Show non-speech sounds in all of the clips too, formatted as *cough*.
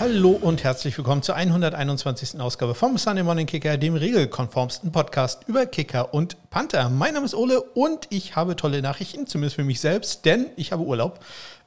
Hallo und herzlich willkommen zur 121. Ausgabe vom Sunday Morning Kicker, dem regelkonformsten Podcast über Kicker und Panther. Mein Name ist Ole und ich habe tolle Nachrichten, zumindest für mich selbst, denn ich habe Urlaub.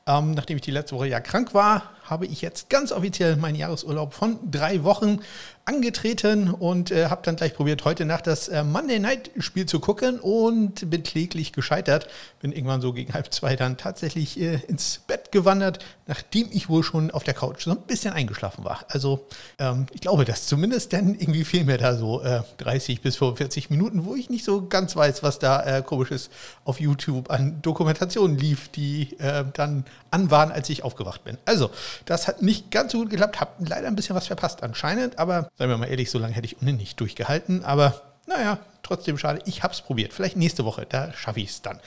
Ähm, nachdem ich die letzte Woche ja krank war, habe ich jetzt ganz offiziell meinen Jahresurlaub von drei Wochen angetreten und äh, habe dann gleich probiert, heute Nacht das äh, Monday Night Spiel zu gucken und bin kläglich gescheitert. Bin irgendwann so gegen halb zwei dann tatsächlich äh, ins Bett gewandert, nachdem ich wohl schon auf der Couch so ein bisschen eingeschlafen war. Also ähm, ich glaube das zumindest, denn irgendwie fehlen mir da so 30 äh, bis 45 Minuten, wo ich nicht so ganz weiß, was da äh, komisches auf YouTube an Dokumentationen lief, die äh, dann an waren, als ich aufgewacht bin. Also das hat nicht ganz so gut geklappt, habe leider ein bisschen was verpasst anscheinend, aber seien wir mal ehrlich, so lange hätte ich ohnehin nicht durchgehalten. Aber naja, trotzdem schade. Ich habe es probiert. Vielleicht nächste Woche, da schaffe ich es dann.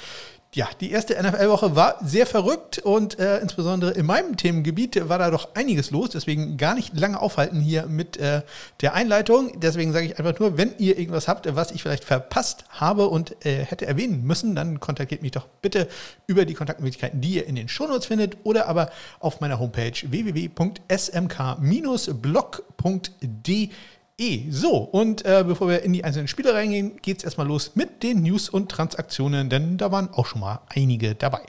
Ja, die erste NFL-Woche war sehr verrückt und äh, insbesondere in meinem Themengebiet war da doch einiges los. Deswegen gar nicht lange aufhalten hier mit äh, der Einleitung. Deswegen sage ich einfach nur, wenn ihr irgendwas habt, was ich vielleicht verpasst habe und äh, hätte erwähnen müssen, dann kontaktiert mich doch bitte über die Kontaktmöglichkeiten, die ihr in den Shownotes findet oder aber auf meiner Homepage www.smk-blog.de E. So, und äh, bevor wir in die einzelnen Spiele reingehen, geht es erstmal los mit den News und Transaktionen, denn da waren auch schon mal einige dabei.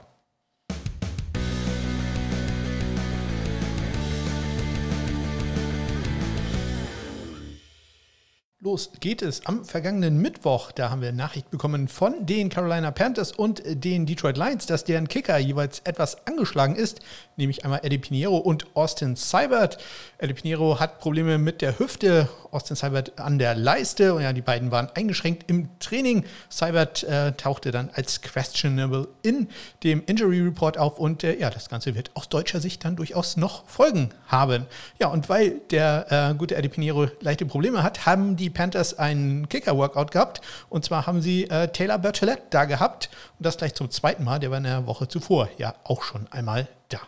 Los geht es am vergangenen Mittwoch. Da haben wir Nachricht bekommen von den Carolina Panthers und den Detroit Lions, dass deren Kicker jeweils etwas angeschlagen ist, nämlich einmal Eddie Pinheiro und Austin Seibert. Eddie Pinheiro hat Probleme mit der Hüfte, Austin Seibert an der Leiste. Und ja, die beiden waren eingeschränkt im Training. Seibert äh, tauchte dann als questionable in dem Injury Report auf und äh, ja, das Ganze wird aus deutscher Sicht dann durchaus noch Folgen haben. Ja, und weil der äh, gute Eddie Pinheiro leichte Probleme hat, haben die Panthers einen Kicker-Workout gehabt. Und zwar haben sie äh, Taylor Bertolette da gehabt. Und das gleich zum zweiten Mal. Der war in der Woche zuvor ja auch schon einmal da.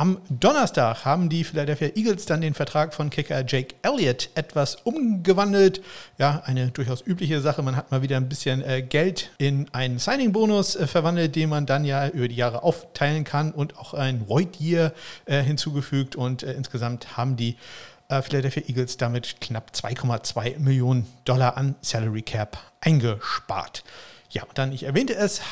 Am Donnerstag haben die Philadelphia Eagles dann den Vertrag von Kicker Jake Elliott etwas umgewandelt. Ja, eine durchaus übliche Sache. Man hat mal wieder ein bisschen äh, Geld in einen Signing-Bonus äh, verwandelt, den man dann ja über die Jahre aufteilen kann und auch ein Void Year äh, hinzugefügt. Und insgesamt haben die Philadelphia Eagles damit knapp 2,2 Millionen Dollar an Salary Cap eingespart. Ja, und dann, ich erwähnte es,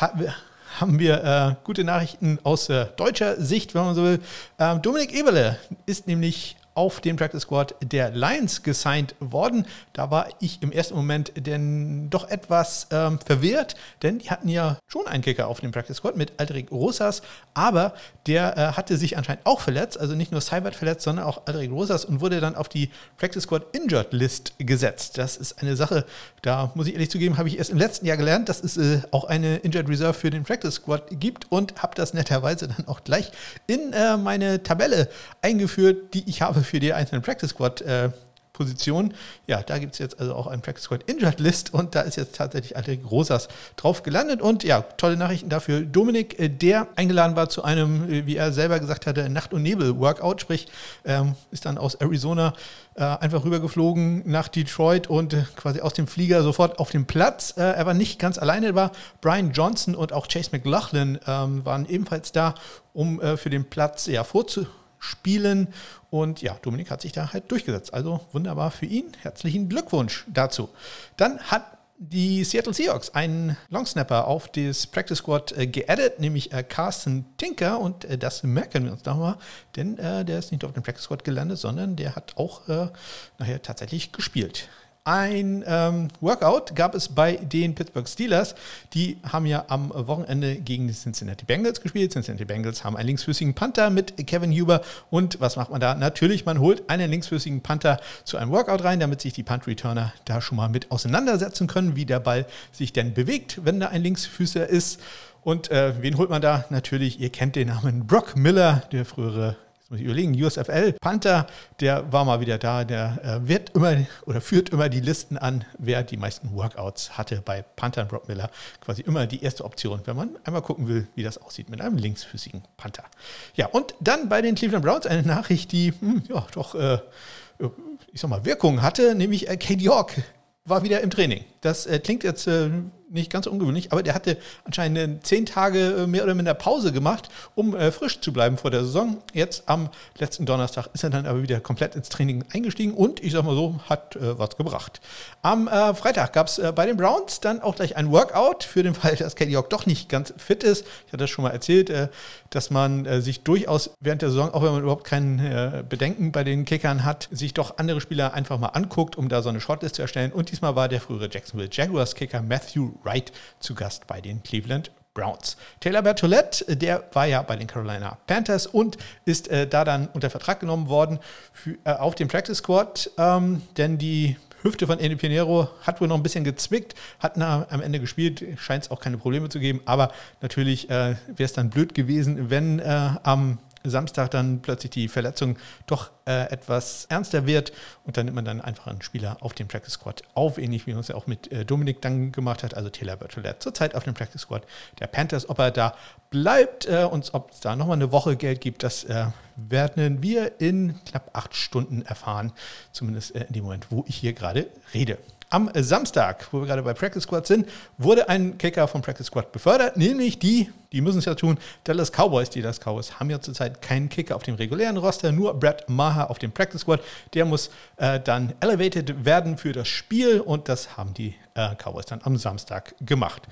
haben wir äh, gute Nachrichten aus äh, deutscher Sicht, wenn man so will. Ähm, Dominik Eberle ist nämlich auf den Practice Squad der Lions gesigned worden. Da war ich im ersten Moment denn doch etwas ähm, verwirrt, denn die hatten ja schon einen Kicker auf dem Practice Squad mit Aldrich Rosas, aber der äh, hatte sich anscheinend auch verletzt, also nicht nur Cybert verletzt, sondern auch Aldrich Rosas und wurde dann auf die Practice Squad Injured List gesetzt. Das ist eine Sache, da muss ich ehrlich zugeben, habe ich erst im letzten Jahr gelernt, dass es äh, auch eine Injured Reserve für den Practice Squad gibt und habe das netterweise dann auch gleich in äh, meine Tabelle eingeführt, die ich habe für die einzelnen Practice Squad äh, Positionen. Ja, da gibt es jetzt also auch einen Practice Squad Injured List und da ist jetzt tatsächlich Aldrich Rosas drauf gelandet. Und ja, tolle Nachrichten dafür. Dominik, äh, der eingeladen war zu einem, äh, wie er selber gesagt hatte, Nacht- und Nebel-Workout, sprich, ähm, ist dann aus Arizona äh, einfach rübergeflogen nach Detroit und äh, quasi aus dem Flieger sofort auf dem Platz. Äh, er war nicht ganz alleine, war Brian Johnson und auch Chase McLaughlin ähm, waren ebenfalls da, um äh, für den Platz ja vorzu spielen. Und ja, Dominik hat sich da halt durchgesetzt. Also wunderbar für ihn. Herzlichen Glückwunsch dazu. Dann hat die Seattle Seahawks einen Longsnapper auf das Practice Squad äh, geaddet, nämlich äh, Carsten Tinker. Und äh, das merken wir uns nochmal, denn äh, der ist nicht auf dem Practice Squad gelandet, sondern der hat auch äh, nachher tatsächlich gespielt. Ein ähm, Workout gab es bei den Pittsburgh Steelers. Die haben ja am Wochenende gegen die Cincinnati Bengals gespielt. Cincinnati Bengals haben einen linksfüßigen Panther mit Kevin Huber. Und was macht man da? Natürlich, man holt einen linksfüßigen Panther zu einem Workout rein, damit sich die Punt-Returner da schon mal mit auseinandersetzen können, wie der Ball sich denn bewegt, wenn da ein Linksfüßer ist. Und äh, wen holt man da? Natürlich, ihr kennt den Namen Brock Miller, der frühere jetzt muss ich überlegen, USFL, Panther, der war mal wieder da, der äh, wird immer oder führt immer die Listen an, wer die meisten Workouts hatte bei Panther und Brock Miller. Quasi immer die erste Option, wenn man einmal gucken will, wie das aussieht mit einem linksfüßigen Panther. Ja, und dann bei den Cleveland Browns eine Nachricht, die hm, ja doch, äh, ich sag mal, Wirkung hatte, nämlich äh, Kate York war wieder im Training. Das äh, klingt jetzt äh, nicht ganz ungewöhnlich, aber der hatte anscheinend zehn Tage äh, mehr oder minder Pause gemacht, um äh, frisch zu bleiben vor der Saison. Jetzt am letzten Donnerstag ist er dann aber wieder komplett ins Training eingestiegen und ich sag mal so, hat äh, was gebracht. Am äh, Freitag gab es äh, bei den Browns dann auch gleich ein Workout für den Fall, *laughs* dass Kelly York doch nicht ganz fit ist. Ich hatte das schon mal erzählt, äh, dass man sich durchaus während der Saison, auch wenn man überhaupt keinen Bedenken bei den Kickern hat, sich doch andere Spieler einfach mal anguckt, um da so eine Shortlist zu erstellen. Und diesmal war der frühere Jacksonville Jaguars Kicker Matthew Wright zu Gast bei den Cleveland Browns. Taylor Bertolette, der war ja bei den Carolina Panthers und ist äh, da dann unter Vertrag genommen worden für, äh, auf dem Practice Squad, ähm, denn die Hüfte von Andy Pinheiro hat wohl noch ein bisschen gezwickt, hat na, am Ende gespielt, scheint es auch keine Probleme zu geben, aber natürlich äh, wäre es dann blöd gewesen, wenn äh, am Samstag dann plötzlich die Verletzung doch äh, etwas ernster wird und dann nimmt man dann einfach einen Spieler auf dem Practice Squad auf, ähnlich wie man es ja auch mit äh, Dominik dann gemacht hat, also Taylor Bertolette zurzeit auf dem Practice Squad der Panthers. Ob er da bleibt äh, und ob es da nochmal eine Woche Geld gibt, das äh, werden wir in knapp acht Stunden erfahren, zumindest äh, in dem Moment, wo ich hier gerade rede. Am Samstag, wo wir gerade bei Practice Squad sind, wurde ein Kicker vom Practice Squad befördert, nämlich die, die müssen es ja tun, Dallas Cowboys. Die Dallas Cowboys haben ja zurzeit keinen Kicker auf dem regulären Roster, nur Brad Maher auf dem Practice Squad. Der muss äh, dann elevated werden für das Spiel und das haben die äh, Cowboys dann am Samstag gemacht.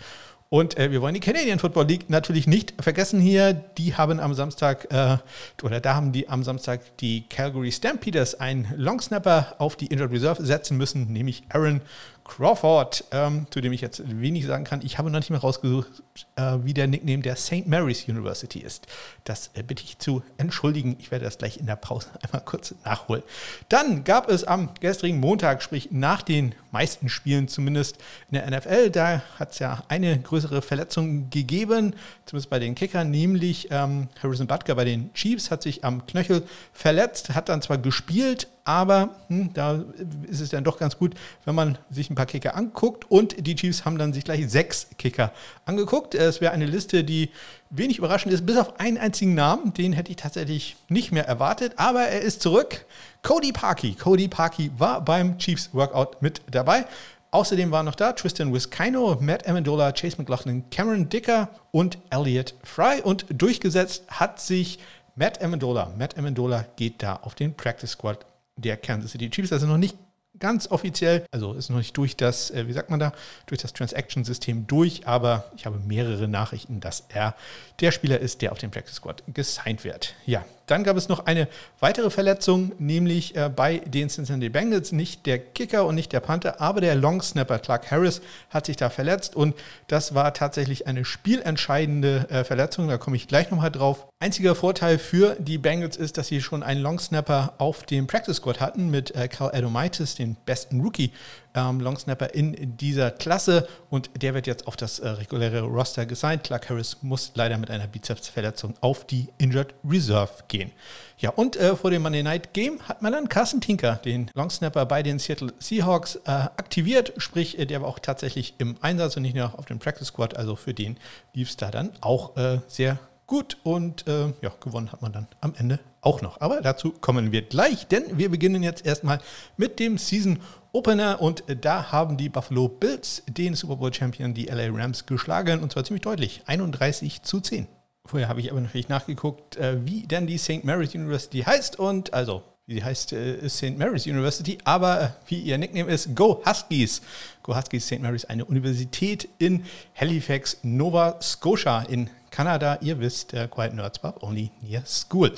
Und äh, wir wollen die Canadian Football League natürlich nicht vergessen hier. Die haben am Samstag, äh, oder da haben die am Samstag die Calgary Stampeders einen Longsnapper auf die Injured Reserve setzen müssen, nämlich Aaron Crawford, ähm, zu dem ich jetzt wenig sagen kann. Ich habe noch nicht mehr rausgesucht, äh, wie der Nickname der St. Mary's University ist. Das äh, bitte ich zu entschuldigen. Ich werde das gleich in der Pause *laughs* einmal kurz nachholen. Dann gab es am gestrigen Montag, sprich nach den meisten Spielen zumindest in der NFL, da hat es ja eine größere Verletzung gegeben, zumindest bei den Kickern, nämlich ähm, Harrison Butker bei den Chiefs hat sich am Knöchel verletzt, hat dann zwar gespielt, aber hm, da ist es dann doch ganz gut, wenn man sich ein paar Kicker anguckt. Und die Chiefs haben dann sich gleich sechs Kicker angeguckt. Es wäre eine Liste, die wenig überraschend ist, bis auf einen einzigen Namen. Den hätte ich tatsächlich nicht mehr erwartet. Aber er ist zurück. Cody Parkey. Cody Parkey war beim Chiefs Workout mit dabei. Außerdem waren noch da Tristan Wiskino, Matt Amendola, Chase McLaughlin, Cameron Dicker und Elliot Fry. Und durchgesetzt hat sich Matt Amendola. Matt Amendola geht da auf den Practice Squad der Kansas City Chiefs. Also noch nicht ganz offiziell, also ist noch nicht durch das, äh, wie sagt man da, durch das Transaction-System durch, aber ich habe mehrere Nachrichten, dass er der Spieler ist, der auf den Practice Squad gesigned wird. Ja, dann gab es noch eine weitere Verletzung, nämlich äh, bei den Cincinnati Bengals. Nicht der Kicker und nicht der Panther, aber der Longsnapper Clark Harris hat sich da verletzt und das war tatsächlich eine spielentscheidende äh, Verletzung. Da komme ich gleich nochmal drauf. Einziger Vorteil für die Bengals ist, dass sie schon einen Longsnapper auf dem Practice Squad hatten mit äh, Carl Adomaitis, den besten Rookie ähm, Longsnapper in dieser Klasse und der wird jetzt auf das äh, reguläre Roster gesigned. Clark Harris muss leider mit einer Bizepsverletzung auf die Injured Reserve gehen. Ja, und äh, vor dem Monday Night Game hat man dann Carson Tinker, den Longsnapper bei den Seattle Seahawks, äh, aktiviert. Sprich, äh, der war auch tatsächlich im Einsatz und nicht nur auf dem Practice Squad. Also für den lief es da dann auch äh, sehr gut und äh, ja, gewonnen hat man dann am Ende auch noch. Aber dazu kommen wir gleich, denn wir beginnen jetzt erstmal mit dem Season Opener und da haben die Buffalo Bills den Super Bowl Champion, die LA Rams, geschlagen und zwar ziemlich deutlich, 31 zu 10. Vorher habe ich aber natürlich nachgeguckt, äh, wie denn die St. Mary's University heißt und also wie sie heißt, äh, St. Mary's University, aber äh, wie ihr Nickname ist, Go Huskies. Go Huskies St. Mary's, eine Universität in Halifax, Nova Scotia in Kanada. Ihr wisst, Quiet Nerds Pub, only near school.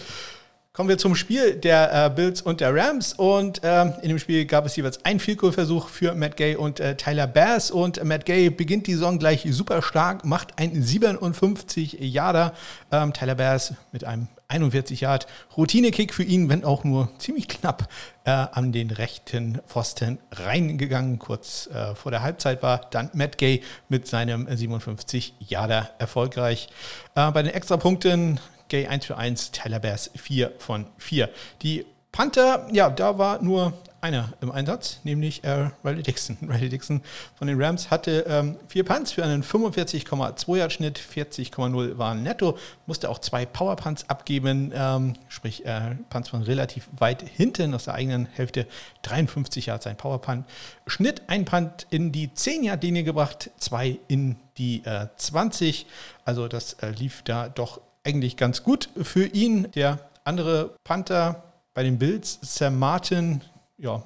Kommen wir zum Spiel der äh, Bills und der Rams. Und ähm, in dem Spiel gab es jeweils einen Field für Matt Gay und äh, Tyler Bass. Und Matt Gay beginnt die Saison gleich super stark, macht ein 57 Yarder. Ähm, Tyler Bass mit einem 41 Yard Routine-Kick für ihn, wenn auch nur ziemlich knapp äh, an den rechten Pfosten reingegangen. Kurz äh, vor der Halbzeit war dann Matt Gay mit seinem 57 Yarder erfolgreich. Äh, bei den Extrapunkten Gay 1 für 1, Tyler Bass 4 von 4. Die Panther, ja, da war nur einer im Einsatz, nämlich äh, Riley Dixon. *laughs* Riley Dixon von den Rams hatte ähm, vier Punts für einen 45,2 Yard Schnitt, 40,0 waren netto, musste auch zwei Power Punts abgeben, ähm, sprich äh, Punts von relativ weit hinten aus der eigenen Hälfte, 53 Yards sein Power Punt. Schnitt ein Punt in die 10 Yard Linie gebracht, zwei in die äh, 20. Also das äh, lief da doch eigentlich ganz gut für ihn. Der andere Panther bei den Bills, Sam Martin, ja,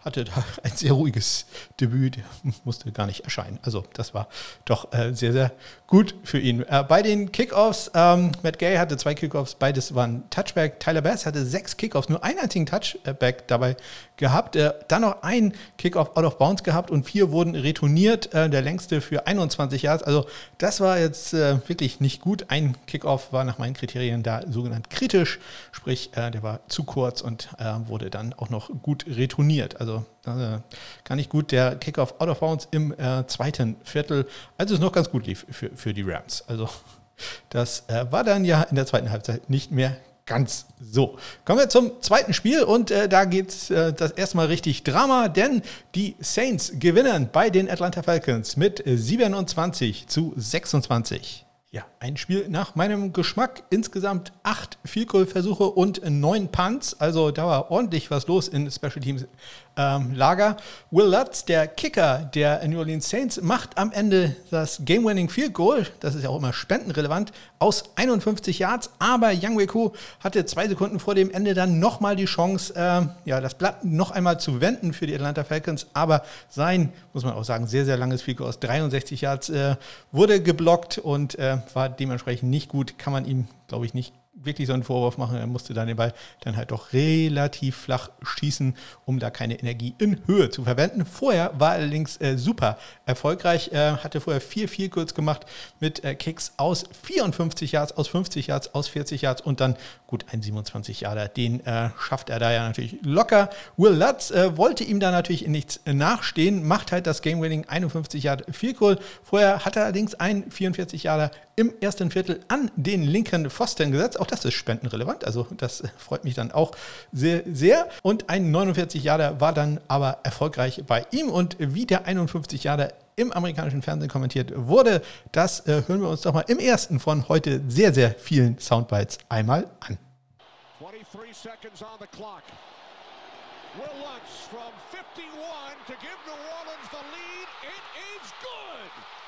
hatte da *laughs* ein sehr ruhiges Debüt, der musste gar nicht erscheinen. Also das war doch äh, sehr, sehr gut für ihn. Äh, bei den Kickoffs, ähm, Matt Gay hatte zwei Kickoffs, beides waren Touchback. Tyler Bass hatte sechs Kickoffs, nur einen einzigen Touchback dabei gehabt. Äh, dann noch ein Kickoff out of bounds gehabt und vier wurden retourniert. Äh, der längste für 21 Yards. Also das war jetzt äh, wirklich nicht gut. Ein Kickoff war nach meinen Kriterien da sogenannt kritisch, sprich der war zu kurz und wurde dann auch noch gut retourniert. Also gar nicht gut. Der Kickoff out of bounds im zweiten Viertel, also es noch ganz gut lief für, für die Rams. Also das war dann ja in der zweiten Halbzeit nicht mehr ganz so. Kommen wir zum zweiten Spiel und äh, da geht es äh, das erstmal richtig Drama, denn die Saints gewinnen bei den Atlanta Falcons mit 27 zu 26. Ja, ein Spiel nach meinem Geschmack. Insgesamt acht Field-Goal-Versuche und neun Punts. Also da war ordentlich was los in Special Teams ähm, Lager. Will Lutz, der Kicker der New Orleans Saints, macht am Ende das Game-Winning Field Goal. Das ist ja auch immer spendenrelevant aus 51 Yards. Aber Yang Wei hatte zwei Sekunden vor dem Ende dann nochmal die Chance, äh, ja, das Blatt noch einmal zu wenden für die Atlanta Falcons. Aber sein, muss man auch sagen, sehr, sehr langes Field Goal aus 63 Yards äh, wurde geblockt und äh, war dementsprechend nicht gut. Kann man ihm, glaube ich, nicht wirklich so einen Vorwurf machen. Er musste dann den Ball dann halt doch relativ flach schießen, um da keine Energie in Höhe zu verwenden. Vorher war er allerdings äh, super erfolgreich, äh, hatte vorher vier viel kurz gemacht mit äh, Kicks aus 54 Yards, aus 50 Yards, aus 40 Yards und dann gut ein 27 Yarder. Den äh, schafft er da ja natürlich locker. Will Lutz äh, wollte ihm da natürlich nichts nachstehen, macht halt das Game-Winning 51 Yard Field Goal. Vorher hat er allerdings ein 44 Yarder im ersten Viertel an den linken Pfosten gesetzt. Auch das ist spendenrelevant, also das freut mich dann auch sehr, sehr. Und ein 49 Jahre war dann aber erfolgreich bei ihm. Und wie der 51 Jahre im amerikanischen Fernsehen kommentiert wurde, das äh, hören wir uns doch mal im ersten von heute sehr, sehr vielen Soundbites einmal an. 23 seconds on the clock. Will Lutz from 51 to give New Orleans the lead. It is good.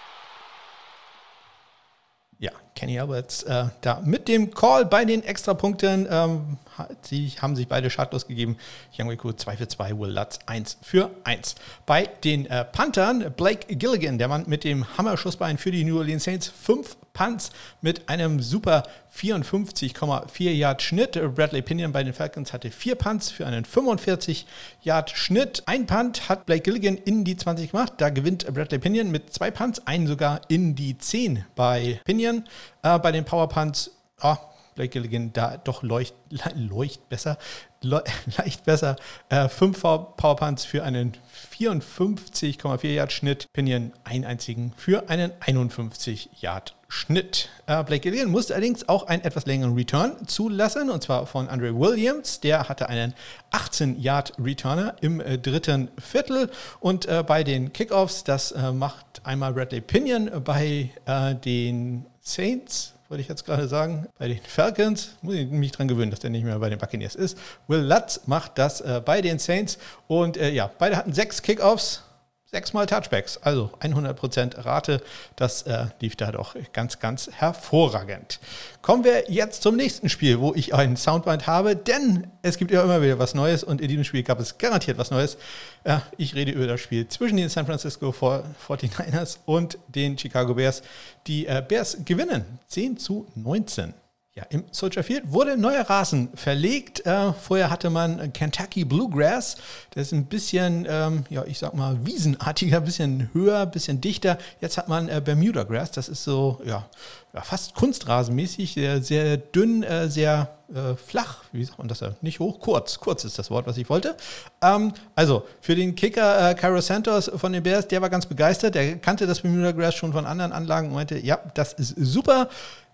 Ja, Kenny Alberts äh, da mit dem Call bei den Extrapunkten. Ähm, sie haben sich beide schadlos gegeben. Young Wiku 2 für 2, Will Lutz 1 für 1. Bei den äh, Panthern, Blake Gilligan, der Mann mit dem Hammerschussbein für die New Orleans Saints, 5 Punts mit einem super 54,4 Yard Schnitt. Bradley Pinion bei den Falcons hatte 4 Punts für einen 45 Yard Schnitt. Ein Punt hat Blake Gilligan in die 20 gemacht. Da gewinnt Bradley Pinion mit zwei Punts, einen sogar in die 10 bei Pinion. Äh, bei den Power Punts, oh, Blake Gilligan da doch leucht, leucht besser, le, *laughs* leicht besser. Äh, fünf Powerpunts für einen 54,4 Yard Schnitt, Pinion einen einzigen für einen 51 Yard Schnitt. Äh, Blake Gilligan musste allerdings auch einen etwas längeren Return zulassen, und zwar von Andre Williams. Der hatte einen 18-Yard-Returner im äh, dritten Viertel. Und äh, bei den Kickoffs, das äh, macht einmal Bradley Pinion bei äh, den Saints wollte ich jetzt gerade sagen. Bei den Falcons muss ich mich dran gewöhnen, dass der nicht mehr bei den Buccaneers ist. Will Lutz macht das äh, bei den Saints. Und äh, ja, beide hatten sechs Kickoffs sechsmal Touchbacks, also 100% Rate. Das äh, lief da doch ganz, ganz hervorragend. Kommen wir jetzt zum nächsten Spiel, wo ich einen Soundband habe, denn es gibt ja immer wieder was Neues und in diesem Spiel gab es garantiert was Neues. Äh, ich rede über das Spiel zwischen den San Francisco 49ers und den Chicago Bears. Die äh, Bears gewinnen 10 zu 19. Ja, im Soldier Field wurde neuer Rasen verlegt. Äh, vorher hatte man Kentucky Bluegrass. Das ist ein bisschen, ähm, ja, ich sag mal, wiesenartiger, ein *laughs* bisschen höher, ein bisschen dichter. Jetzt hat man äh, Bermuda Grass. Das ist so, ja, ja fast kunstrasenmäßig, sehr, sehr dünn, äh, sehr äh, flach. Wie sagt man das? Nicht hoch, kurz. Kurz ist das Wort, was ich wollte. Ähm, also, für den Kicker äh, Cairo Santos von den Bears, der war ganz begeistert. Der kannte das Bermuda Grass schon von anderen Anlagen und meinte, ja, das ist super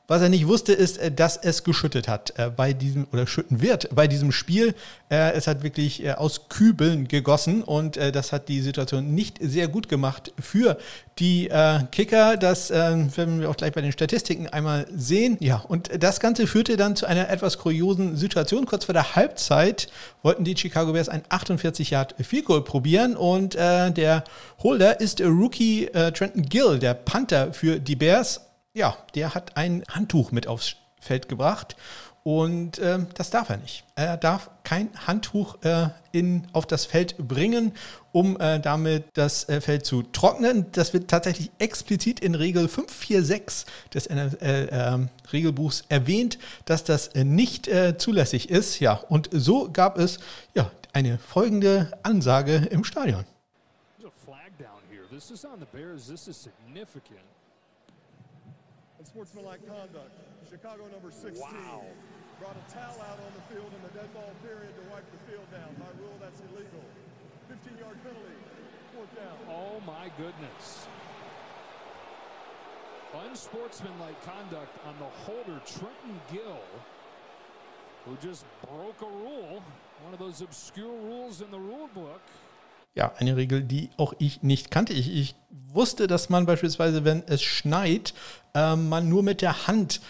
Was er nicht wusste, ist, äh, dass es geschüttet hat äh, bei diesem oder schütten wird bei diesem Spiel. Äh, es hat wirklich aus Kübeln gegossen und das hat die Situation nicht sehr gut gemacht für die Kicker. Das werden wir auch gleich bei den Statistiken einmal sehen. Ja, und das Ganze führte dann zu einer etwas kuriosen Situation. Kurz vor der Halbzeit wollten die Chicago Bears ein 48 Yard Field Goal probieren und der Holder ist Rookie Trenton Gill, der Panther für die Bears ja, der hat ein Handtuch mit aufs Feld gebracht und äh, das darf er nicht. Er darf kein Handtuch äh, in, auf das Feld bringen, um äh, damit das äh, Feld zu trocknen. Das wird tatsächlich explizit in Regel 546 des NFL-Regelbuchs ähm, erwähnt, dass das äh, nicht äh, zulässig ist. Ja, und so gab es ja, eine folgende Ansage im Stadion. This is on the Bears. This is significant. Unsportsmanlike conduct. Chicago number 16 wow. brought a towel out on the field in the dead ball period to wipe the field down. By rule, that's illegal. 15-yard penalty, fourth down. Oh, my goodness. Unsportsmanlike conduct on the holder, Trenton Gill, who just broke a rule, one of those obscure rules in the rule book. ja, eine Regel, die auch ich nicht kannte. Ich, ich wusste, dass man beispielsweise, wenn es schneit, äh, man nur mit der Hand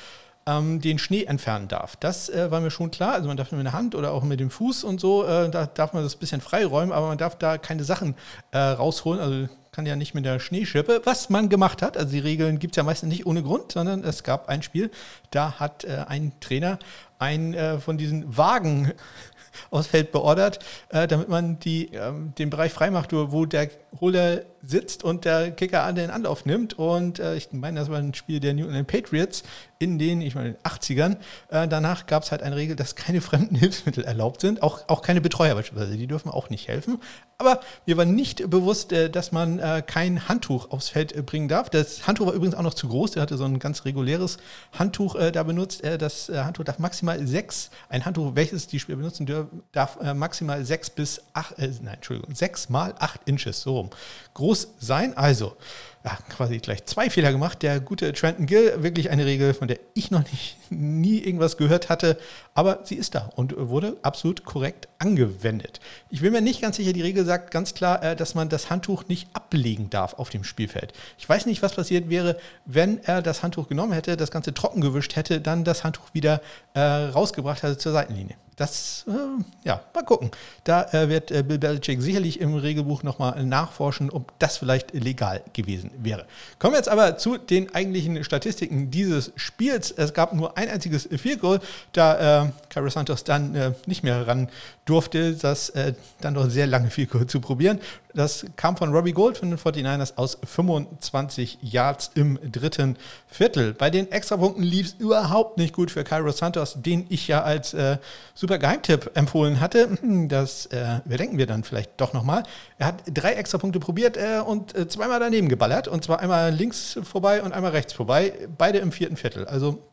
ähm, den Schnee entfernen darf. Das äh, war mir schon klar. Also man darf nur mit der Hand oder auch mit dem Fuß und so, äh, da darf man das ein bisschen freiräumen, aber man darf da keine Sachen äh, rausholen. Also kann ja nicht mit der Schneeschippe, was man gemacht hat. Also die Regeln gibt es ja meistens nicht ohne Grund, sondern es gab ein Spiel, da hat äh, ein Trainer einen äh, von diesen Wagen *laughs* aufs Feld beordert, äh, damit man die, ähm, den Bereich freimacht, wo der Holder sitzt und der Kicker an den Anlauf nimmt. Und äh, ich meine, das war ein Spiel der New England Patriots in den, ich meine, 80ern. Äh, danach gab es halt eine Regel, dass keine *laughs* fremden Hilfsmittel erlaubt sind. Auch, auch keine Betreuer beispielsweise, die dürfen auch nicht helfen. Aber mir war nicht bewusst, äh, dass man äh, kein Handtuch aufs Feld äh, bringen darf. Das Handtuch war übrigens auch noch zu groß. Der hatte so ein ganz reguläres Handtuch äh, da benutzt. das Handtuch darf maximal sechs, ein Handtuch, welches die Spieler benutzen dürfen, darf maximal sechs bis acht, nein, Entschuldigung, sechs mal acht Inches, so rum, groß sein. Also, ja, quasi gleich zwei Fehler gemacht. Der gute Trenton Gill, wirklich eine Regel, von der ich noch nicht, *laughs* nie irgendwas gehört hatte, aber sie ist da und wurde absolut korrekt angewendet. Ich bin mir nicht ganz sicher, die Regel sagt ganz klar, äh, dass man das Handtuch nicht ablegen darf auf dem Spielfeld. Ich weiß nicht, was passiert wäre, wenn er das Handtuch genommen hätte, das Ganze trocken gewischt hätte, dann das Handtuch wieder äh, rausgebracht hätte zur Seitenlinie. Das, äh, ja, mal gucken. Da äh, wird äh, Bill Belichick sicherlich im Regelbuch nochmal nachforschen, ob das vielleicht legal gewesen wäre. Kommen wir jetzt aber zu den eigentlichen Statistiken dieses Spiels. Es gab nur ein einziges Field Goal, da äh, Cairo Santos dann äh, nicht mehr ran durfte, das äh, dann doch sehr lange Field Goal zu probieren. Das kam von Robbie Gold von den 49ers aus 25 Yards im dritten Viertel. Bei den Extrapunkten lief es überhaupt nicht gut für Cairo Santos, den ich ja als äh, super Geheimtipp empfohlen hatte. Hm, das äh, überdenken wir dann vielleicht doch nochmal. Er hat drei Extrapunkte probiert äh, und äh, zweimal daneben geballert. Und zwar einmal links vorbei und einmal rechts vorbei. Beide im vierten Viertel. Also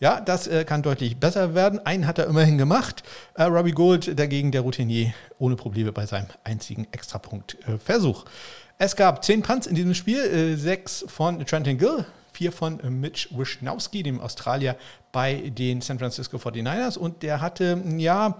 ja, das äh, kann deutlich besser werden. Einen hat er immerhin gemacht. Äh, Robbie Gold dagegen der Routinier ohne Probleme bei seinem einzigen Extrapunktversuch. Äh, es gab zehn Punts in diesem Spiel, äh, sechs von Trenton Gill, vier von Mitch Wisnowski, dem Australier bei den San Francisco 49ers. Und der hatte, ja,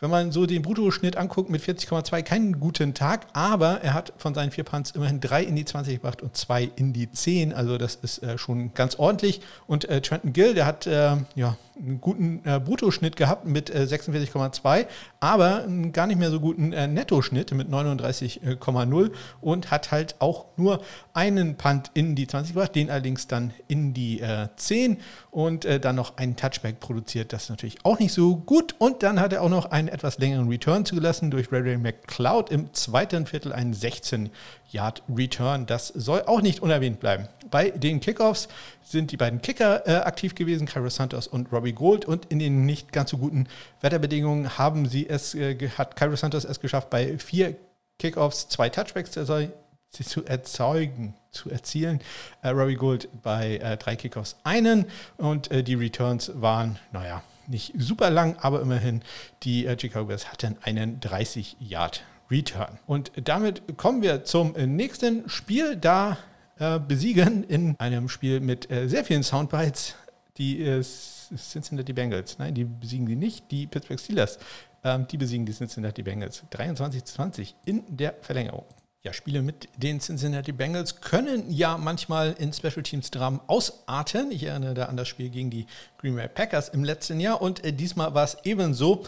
wenn man so den Bruttoschnitt anguckt, mit 40,2 keinen guten Tag, aber er hat von seinen vier Punts immerhin drei in die 20 gebracht und zwei in die 10. Also das ist äh, schon ganz ordentlich. Und äh, Trenton Gill, der hat äh, ja, einen guten äh, Bruttoschnitt gehabt mit 46,2, äh, aber einen gar nicht mehr so guten äh, Nettoschnitt mit 39,0 und hat halt auch nur einen Punt in die 20 gebracht, den allerdings dann in die 10 und dann noch einen Touchback produziert. Das ist natürlich auch nicht so gut. Und dann hat er auch noch einen etwas längeren Return zugelassen durch Ray McCloud im zweiten Viertel, einen 16 Yard Return. Das soll auch nicht unerwähnt bleiben. Bei den Kickoffs sind die beiden Kicker äh, aktiv gewesen, Cairo Santos und Robbie Gold. Und in den nicht ganz so guten Wetterbedingungen haben sie es, äh, hat Cairo Santos es geschafft, bei vier Kickoffs zwei Touchbacks zu erzeugen, zu erzielen. Äh, Robbie Gold bei äh, drei Kickoffs einen und äh, die Returns waren, naja, nicht super lang, aber immerhin die äh, Chicago Bears hatten einen 30 Yard Return. Und damit kommen wir zum nächsten Spiel. Da äh, besiegen in einem Spiel mit äh, sehr vielen Soundbites die äh, Cincinnati Bengals. Nein, die besiegen die nicht. Die Pittsburgh Steelers, ähm, die besiegen die Cincinnati Bengals. 23 zu 20 in der Verlängerung. Ja, Spiele mit den Cincinnati Bengals können ja manchmal in Special Teams Dramen ausarten. Ich erinnere da an das Spiel gegen die Green Bay Packers im letzten Jahr und äh, diesmal war es ebenso.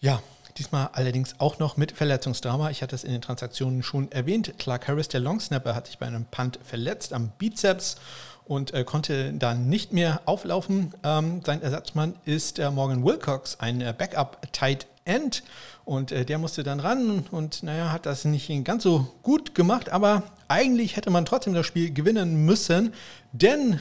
Ja, Diesmal allerdings auch noch mit Verletzungsdrama. Ich hatte es in den Transaktionen schon erwähnt. Clark Harris, der Longsnapper, hat sich bei einem Punt verletzt am Bizeps und äh, konnte dann nicht mehr auflaufen. Ähm, sein Ersatzmann ist äh, Morgan Wilcox, ein äh, Backup-Tight End. Und äh, der musste dann ran und naja, hat das nicht ganz so gut gemacht, aber eigentlich hätte man trotzdem das Spiel gewinnen müssen, denn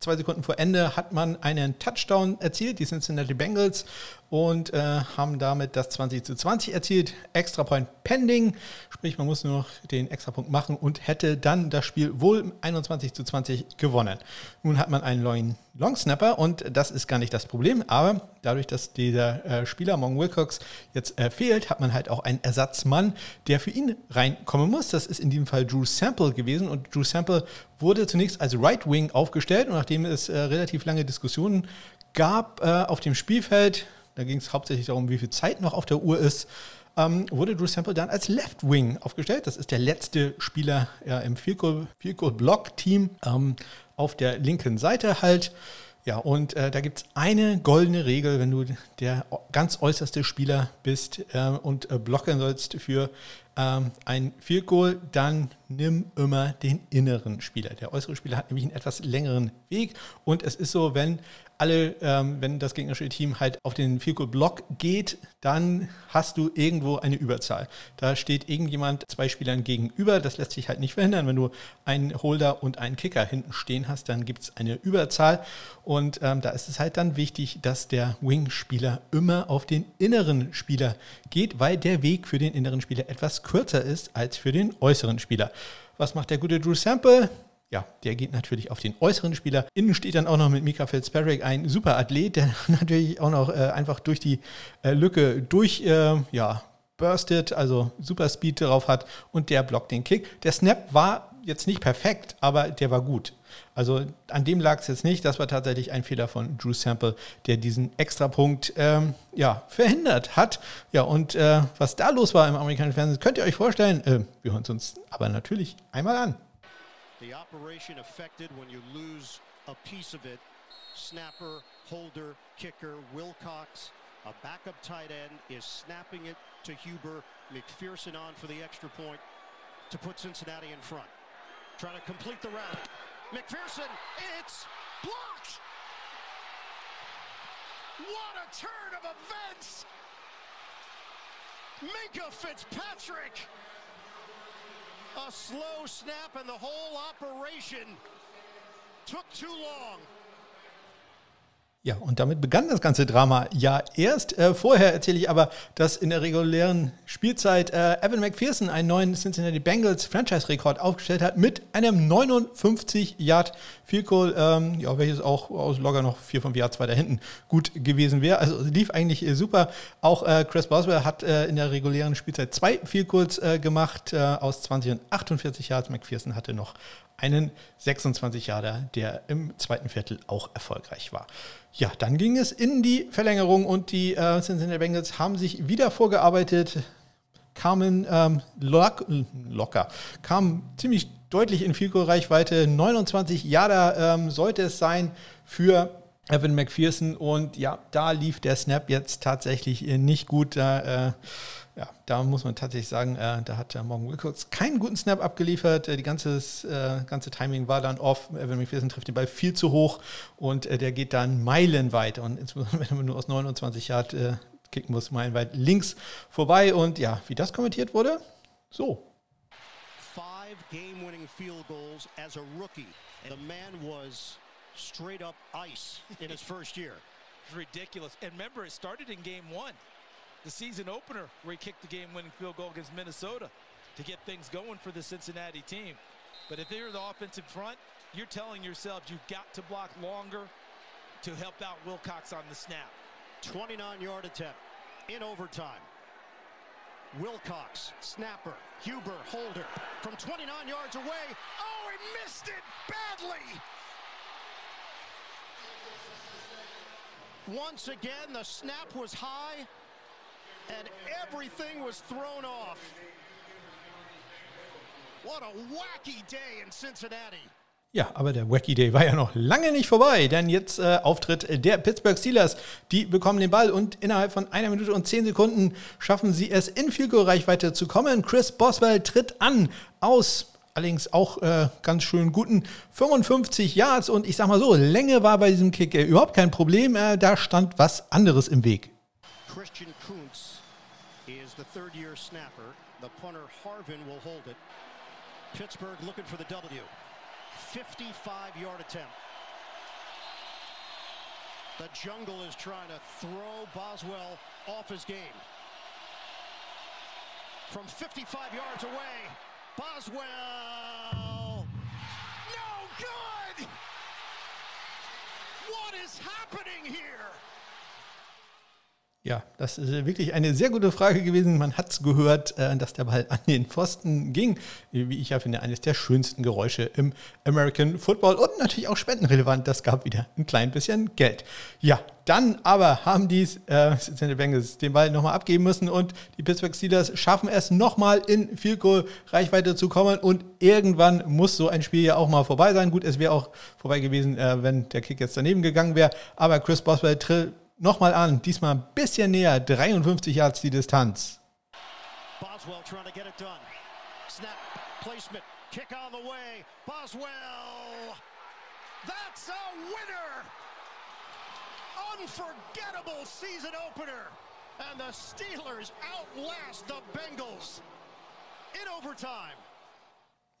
zwei Sekunden vor Ende hat man einen Touchdown erzielt, die Cincinnati Bengals, und äh, haben damit das 20 zu 20 erzielt. Extra Point pending, sprich, man muss nur noch den Extrapunkt machen und hätte dann das Spiel wohl 21 zu 20 gewonnen. Nun hat man einen neuen Long Snapper und das ist gar nicht das Problem, aber dadurch, dass dieser äh, Spieler Mong Wilcox jetzt äh, fehlt, hat man halt auch einen Ersatzmann, der für ihn reinkommen muss. Das ist in diesem Fall Drew Sample gewesen und Drew Sample wurde zunächst als Right Wing aufgestellt und nachdem es äh, relativ lange Diskussionen gab äh, auf dem Spielfeld, da ging es hauptsächlich darum, wie viel Zeit noch auf der Uhr ist, ähm, wurde Drew Sample dann als Left Wing aufgestellt. Das ist der letzte Spieler ja, im Field Goal Block Team ähm, auf der linken Seite halt. Ja, und äh, da gibt es eine goldene Regel, wenn du der ganz äußerste Spieler bist äh, und äh, blocken sollst für ähm, ein Field Goal, dann nimm immer den inneren Spieler. Der äußere Spieler hat nämlich einen etwas längeren Weg und es ist so, wenn alle, ähm, wenn das gegnerische Team halt auf den Field Goal Block geht, dann hast du irgendwo eine Überzahl. Da steht irgendjemand zwei Spielern gegenüber. Das lässt sich halt nicht verhindern. Wenn du einen Holder und einen Kicker hinten stehen hast, dann gibt es eine Überzahl. Und ähm, da ist es halt dann wichtig, dass der Wing-Spieler immer auf den inneren Spieler geht, weil der Weg für den inneren Spieler etwas kürzer ist als für den äußeren Spieler. Was macht der gute Drew Sample? Ja, der geht natürlich auf den äußeren Spieler. Innen steht dann auch noch mit Mika Fitzpatrick ein super Athlet, der *laughs* natürlich auch noch äh, einfach durch die äh, Lücke durch, äh, ja, burstet, also super Speed drauf hat und der blockt den Kick. Der Snap war jetzt nicht perfekt, aber der war gut. Also an dem lag es jetzt nicht. Das war tatsächlich ein Fehler von Drew Sample, der diesen Extrapunkt ähm, ja, verhindert hat. Ja, und äh, was da los war im amerikanischen Fernsehen, könnt ihr euch vorstellen. Äh, wir hören es uns aber natürlich einmal an. The operation affected when you lose a piece of it. Snapper, holder, kicker, Wilcox, a backup tight end is snapping it to Huber. McPherson on for the extra point to put Cincinnati in front. Trying to complete the route. McPherson, it's blocked! What a turn of events! Minka Fitzpatrick a slow snap and the whole operation took too long. Ja, und damit begann das ganze Drama ja erst. Äh, vorher erzähle ich aber, dass in der regulären Spielzeit äh, Evan McPherson einen neuen Cincinnati Bengals Franchise-Rekord aufgestellt hat mit einem 59 Yard Field ähm, ja, welches auch aus locker noch 4, 5 Yards weiter hinten gut gewesen wäre. Also lief eigentlich äh, super. Auch äh, Chris Boswell hat äh, in der regulären Spielzeit zwei Field Goals äh, gemacht aus 20 und 48 Yards. McPherson hatte noch einen 26 Jahre, der im zweiten Viertel auch erfolgreich war. Ja, dann ging es in die Verlängerung und die äh, Cincinnati Bengals haben sich wieder vorgearbeitet, kamen ähm, lock, locker, kamen ziemlich deutlich in Vielkohl-Reichweite. 29 Jahre ähm, sollte es sein für Evan McPherson und ja, da lief der Snap jetzt tatsächlich nicht gut. Da äh, ja, da muss man tatsächlich sagen, äh, da hat Morgan Wilcox keinen guten Snap abgeliefert. Äh, die ganze, äh, ganze Timing war dann off. Evan McPherson trifft den Ball viel zu hoch und äh, der geht dann meilenweit. Und insbesondere, *laughs* wenn man nur aus 29 Yard äh, kicken muss, meilenweit links vorbei. Und ja, wie das kommentiert wurde, so. Five game-winning field goals as a rookie. The man was straight up ice in his first year. *laughs* ridiculous. And remember, it started in game one. The season opener where he kicked the game-winning field goal against Minnesota to get things going for the Cincinnati team. But if they're the offensive front, you're telling yourself you've got to block longer to help out Wilcox on the snap. 29-yard attempt in overtime. Wilcox, snapper, Huber, holder, from 29 yards away. Oh, he missed it badly. Once again, the snap was high and everything was thrown off. What a wacky day in Cincinnati. Ja, aber der Wacky Day war ja noch lange nicht vorbei, denn jetzt äh, Auftritt der Pittsburgh Steelers. Die bekommen den Ball und innerhalb von einer Minute und zehn Sekunden schaffen sie es, in Field Goal Reichweite zu kommen. Chris Boswell tritt an aus allerdings auch äh, ganz schön guten 55 Yards und ich sag mal so, Länge war bei diesem Kick äh, überhaupt kein Problem. Äh, da stand was anderes im Weg. Christian Kuntz the third year snapper. The punter Harvin will hold it. Pittsburgh looking for the W. 55-yard attempt. The jungle is trying to throw Boswell off his game. From 55 yards away, Boswell. No good! What is happening here? Ja, das ist wirklich eine sehr gute Frage gewesen. Man hat es gehört, äh, dass der Ball an den Pfosten ging. Wie ich ja finde, eines der schönsten Geräusche im American Football und natürlich auch spendenrelevant. Das gab wieder ein klein bisschen Geld. Ja, dann aber haben die äh, Cincinnati Bengals den Ball nochmal abgeben müssen und die Pittsburgh Steelers schaffen es nochmal in Field Goal Reichweite zu kommen und irgendwann muss so ein Spiel ja auch mal vorbei sein. Gut, es wäre auch vorbei gewesen, äh, wenn der Kick jetzt daneben gegangen wäre, aber Chris Boswell tritt nochmal an, diesmal ein bisschen näher, 53 Yards die Distanz. Boswell trying to get it done. Snap, placement, kick on the way. Boswell, that's a winner! Unforgettable season opener. And the Steelers outlast the Bengals in overtime.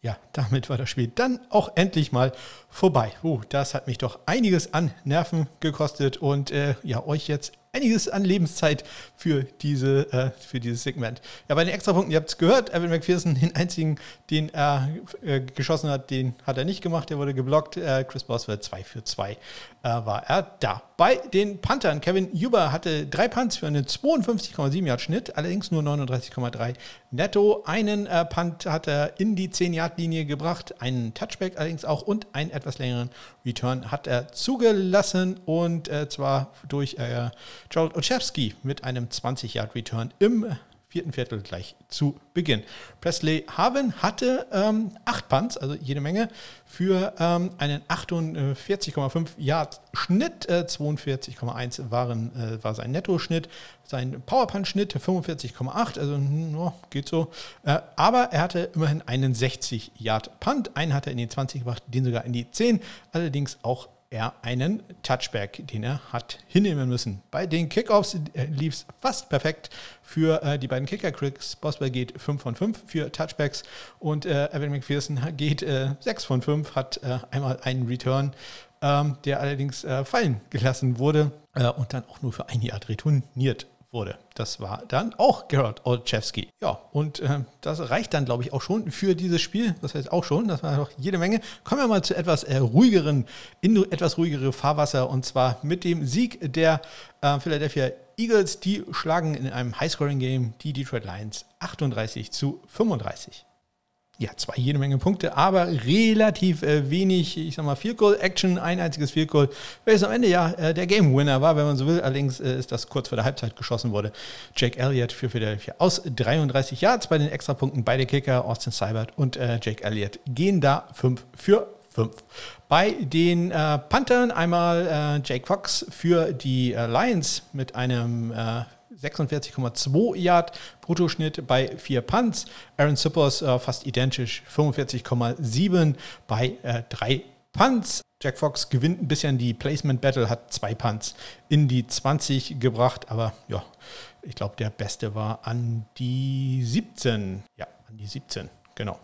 Ja, damit war das Spiel dann auch endlich mal vorbei. Oh, das hat mich doch einiges an Nerven gekostet und äh, ja, euch jetzt einiges an Lebenszeit für, diese, äh, für dieses Segment. Ja, bei den Extrapunkten, ihr habt es gehört, Evan McPherson, den einzigen, den er äh, geschossen hat, den hat er nicht gemacht, der wurde geblockt. Äh, Chris Boswell 2 für 2 äh, war er da. Bei den Panthern, Kevin Huber hatte drei Punts für einen 52,7 Yard Schnitt, allerdings nur 39,3 netto. Einen äh, Punt hat er in die 10 Yard Linie gebracht, einen Touchback allerdings auch und einen etwas längeren Return hat er zugelassen und äh, zwar durch äh, Gerald Olszewski mit einem 20-Yard-Return im vierten Viertel gleich zu Beginn. Presley Harvin hatte ähm, acht Punts, also jede Menge, für ähm, einen 48,5 Yard Schnitt. Äh, 42,1 waren, äh, war sein Nettoschnitt. Sein Powerpunch-Schnitt 45,8, also no, geht so. Äh, aber er hatte immerhin einen 60 Yard Punt. Einen hat er in die 20 gebracht, den sogar in die 10. Allerdings auch er einen Touchback, den er hat hinnehmen müssen. Bei den Kickoffs äh, lief es fast perfekt für äh, die beiden Kicker. Chris Boswell geht 5 von 5 für Touchbacks und äh, Evan McPherson *laughs* geht äh, 6 von 5, hat äh, einmal einen Return, ähm, der allerdings äh, fallen gelassen wurde äh, und dann auch nur für ein Jahr retourniert wurde. Das war dann auch Gerard Olczewski. Ja, und äh, das reicht dann, glaube ich, auch schon für dieses Spiel. Das heißt auch schon, das war noch jede Menge. Kommen wir mal zu etwas äh, ruhigeren, in etwas ruhigere Fahrwasser und zwar mit dem Sieg der äh, Philadelphia Eagles. Die schlagen in einem Highscoring-Game die Detroit Lions 38 zu 35 ja, zwar jede Menge Punkte, aber relativ äh, wenig, ich sag mal, Field Goal Action, ein einziges Field Goal, welches am Ende ja äh, der Game Winner war, wenn man so will. Allerdings äh, ist das kurz vor der Halbzeit geschossen wurde. Jake Elliott für Philadelphia aus 33 Yards bei den Extrapunkten. Beide Kicker, Austin Seibert und äh, Jake Elliott, gehen da 5 für 5. Bei den äh, Panthern einmal äh, Jake Fox für die Lions mit einem 46,2 Yard Bruttoschnitt bei vier Punts. Aaron Sippers äh, fast identisch, 45,7 bei äh, drei Punts. Jack Fox gewinnt ein bisschen die Placement Battle, hat zwei Punts in die 20 gebracht, aber ja, ich glaube, der beste war an die 17. Ja, an die 17, genau.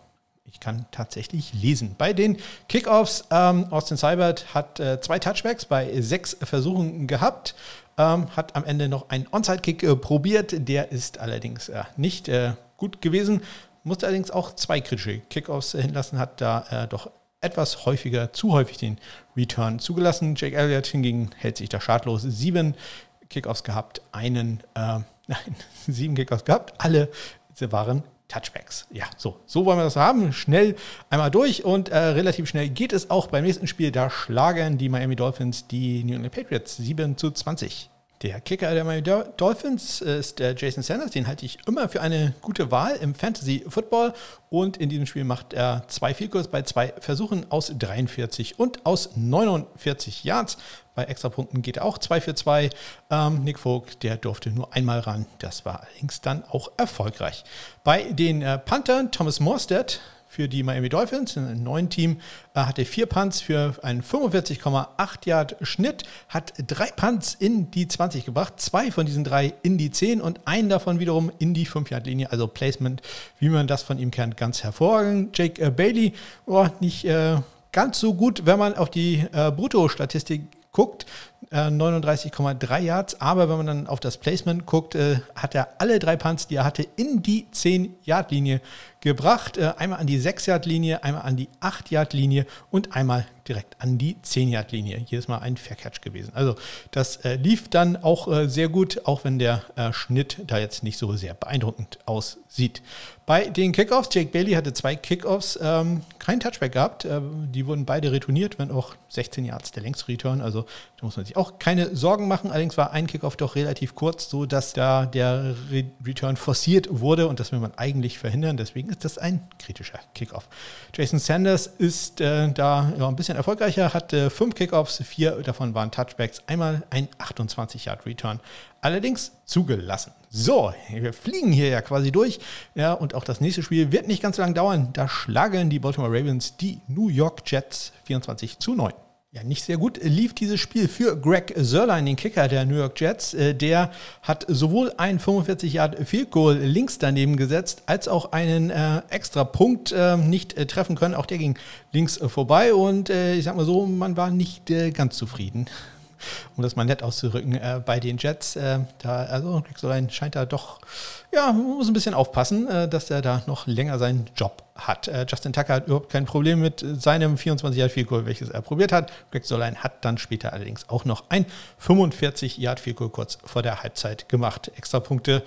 Ich kann tatsächlich lesen. Bei den Kickoffs, ähm, Austin Seibert hat äh, zwei Touchbacks bei sechs Versuchen gehabt. Ähm, hat am Ende noch einen Onside-Kick äh, probiert. Der ist allerdings äh, nicht äh, gut gewesen. Musste allerdings auch zwei kritische Kickoffs hinlassen. Hat da äh, doch etwas häufiger, zu häufig den Return zugelassen. Jake Elliott hingegen hält sich da schadlos. Sieben Kickoffs gehabt, einen, äh, *laughs* nein, sieben Kickoffs gehabt. Alle waren Touchbacks. Ja, so, so wollen wir das haben. Schnell einmal durch und äh, relativ schnell geht es auch beim nächsten Spiel. Da schlagen die Miami Dolphins die New England Patriots 7 zu 20. Der Kicker der Miami Dolphins ist der Jason Sanders. Den halte ich immer für eine gute Wahl im Fantasy Football. Und in diesem Spiel macht er zwei Vielkurs bei zwei Versuchen aus 43 und aus 49 Yards. Bei Extrapunkten geht er auch 2 für 2. Ähm, Nick Vogt, der durfte nur einmal ran. Das war allerdings dann auch erfolgreich. Bei den äh, Panthern, Thomas Morstead für die Miami Dolphins, ein neuen Team, äh, hatte vier Punts für einen 45,8 Yard Schnitt, hat drei Punts in die 20 gebracht, zwei von diesen drei in die 10 und einen davon wiederum in die 5 Yard Linie, also Placement, wie man das von ihm kennt, ganz hervorragend. Jake äh, Bailey, oh, nicht äh, ganz so gut, wenn man auf die äh, Brutto-Statistik guckt, 39,3 äh, Yards, aber wenn man dann auf das Placement guckt, äh, hat er alle drei Punts, die er hatte, in die 10-Yard-Linie gebracht. Äh, einmal an die 6-Yard-Linie, einmal an die 8-Yard-Linie und einmal direkt an die 10-Yard-Linie. Jedes Mal ein Fair-Catch gewesen. Also das äh, lief dann auch äh, sehr gut, auch wenn der Schnitt da jetzt nicht so sehr beeindruckend aussieht. Bei den Kickoffs, Jake Bailey hatte zwei Kickoffs, ähm, kein Touchback gehabt. Die wurden beide retourniert, wenn auch 16 Yards der längste Return. Also da muss man sich auch keine Sorgen machen. Allerdings war ein Kickoff doch relativ kurz, so dass da der Re Return forciert wurde und das will man eigentlich verhindern. Deswegen ist das ein kritischer Kickoff. Jason Sanders ist äh, da ja, ein bisschen erfolgreicher, hatte fünf Kickoffs, vier davon waren Touchbacks, einmal ein 28-Yard-Return, allerdings zugelassen. So, wir fliegen hier ja quasi durch. Ja, und auch das nächste Spiel wird nicht ganz so lange dauern. Da schlagen die Baltimore Ravens die New York Jets 24 zu 9. Ja, nicht sehr gut lief dieses Spiel für Greg Sörlein, den Kicker der New York Jets. Äh, der hat sowohl ein 45 Yard Field Goal links daneben gesetzt, als auch einen äh, extra Punkt äh, nicht äh, treffen können. Auch der ging links äh, vorbei und äh, ich sag mal so, man war nicht ganz zufrieden *laughs* um das mal nett auszurücken, äh, bei den Jets. Äh, da, also Greg Solein scheint da doch, ja, muss ein bisschen aufpassen, äh, dass er da noch länger seinen Job hat. Äh, Justin Tucker hat überhaupt kein Problem mit seinem 24 Yard Field Goal, welches er probiert hat. Greg Solein hat dann später allerdings auch noch ein 45 Yard Field Goal kurz vor der Halbzeit gemacht. Extra Punkte,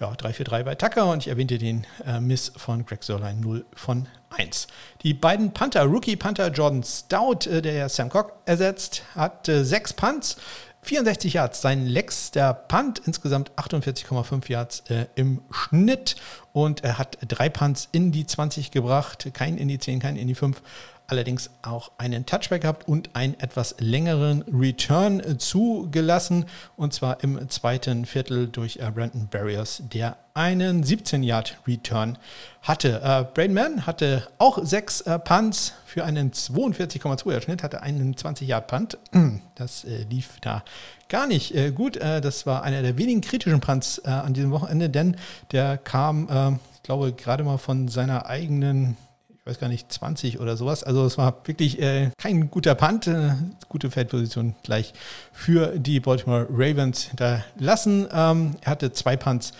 ja, 3 für 3 bei Tucker und ich erwähnte den äh, Miss von Greg Solein 0 von 1. Die beiden Panther, Rookie Panther Jordan Stout, äh, der Sam Cock ersetzt, hat äh, sechs Punts. 64 Yards, sein längster Punt, insgesamt 48,5 Yards äh, im Schnitt. Und er hat drei Punts in die 20 gebracht, kein in die 10, kein in die 5 allerdings auch einen Touchback gehabt und einen etwas längeren Return zugelassen. Und zwar im zweiten Viertel durch äh, Brandon Barriers, der einen 17-Yard-Return hatte. Äh, Braden Mann hatte auch sechs äh, Punts für einen 42,2er Schnitt, hatte einen 20-Yard-Punt. *clears throat* Das äh, lief da gar nicht gut. Das war einer der wenigen kritischen Punts an diesem Wochenende, denn der kam, ich glaube, gerade mal von seiner eigenen ich weiß gar nicht, 20 oder sowas. Also es war wirklich äh, kein guter Punt, äh, gute Feldposition gleich für die Baltimore Ravens hinterlassen. Ähm, er hatte zwei Punts,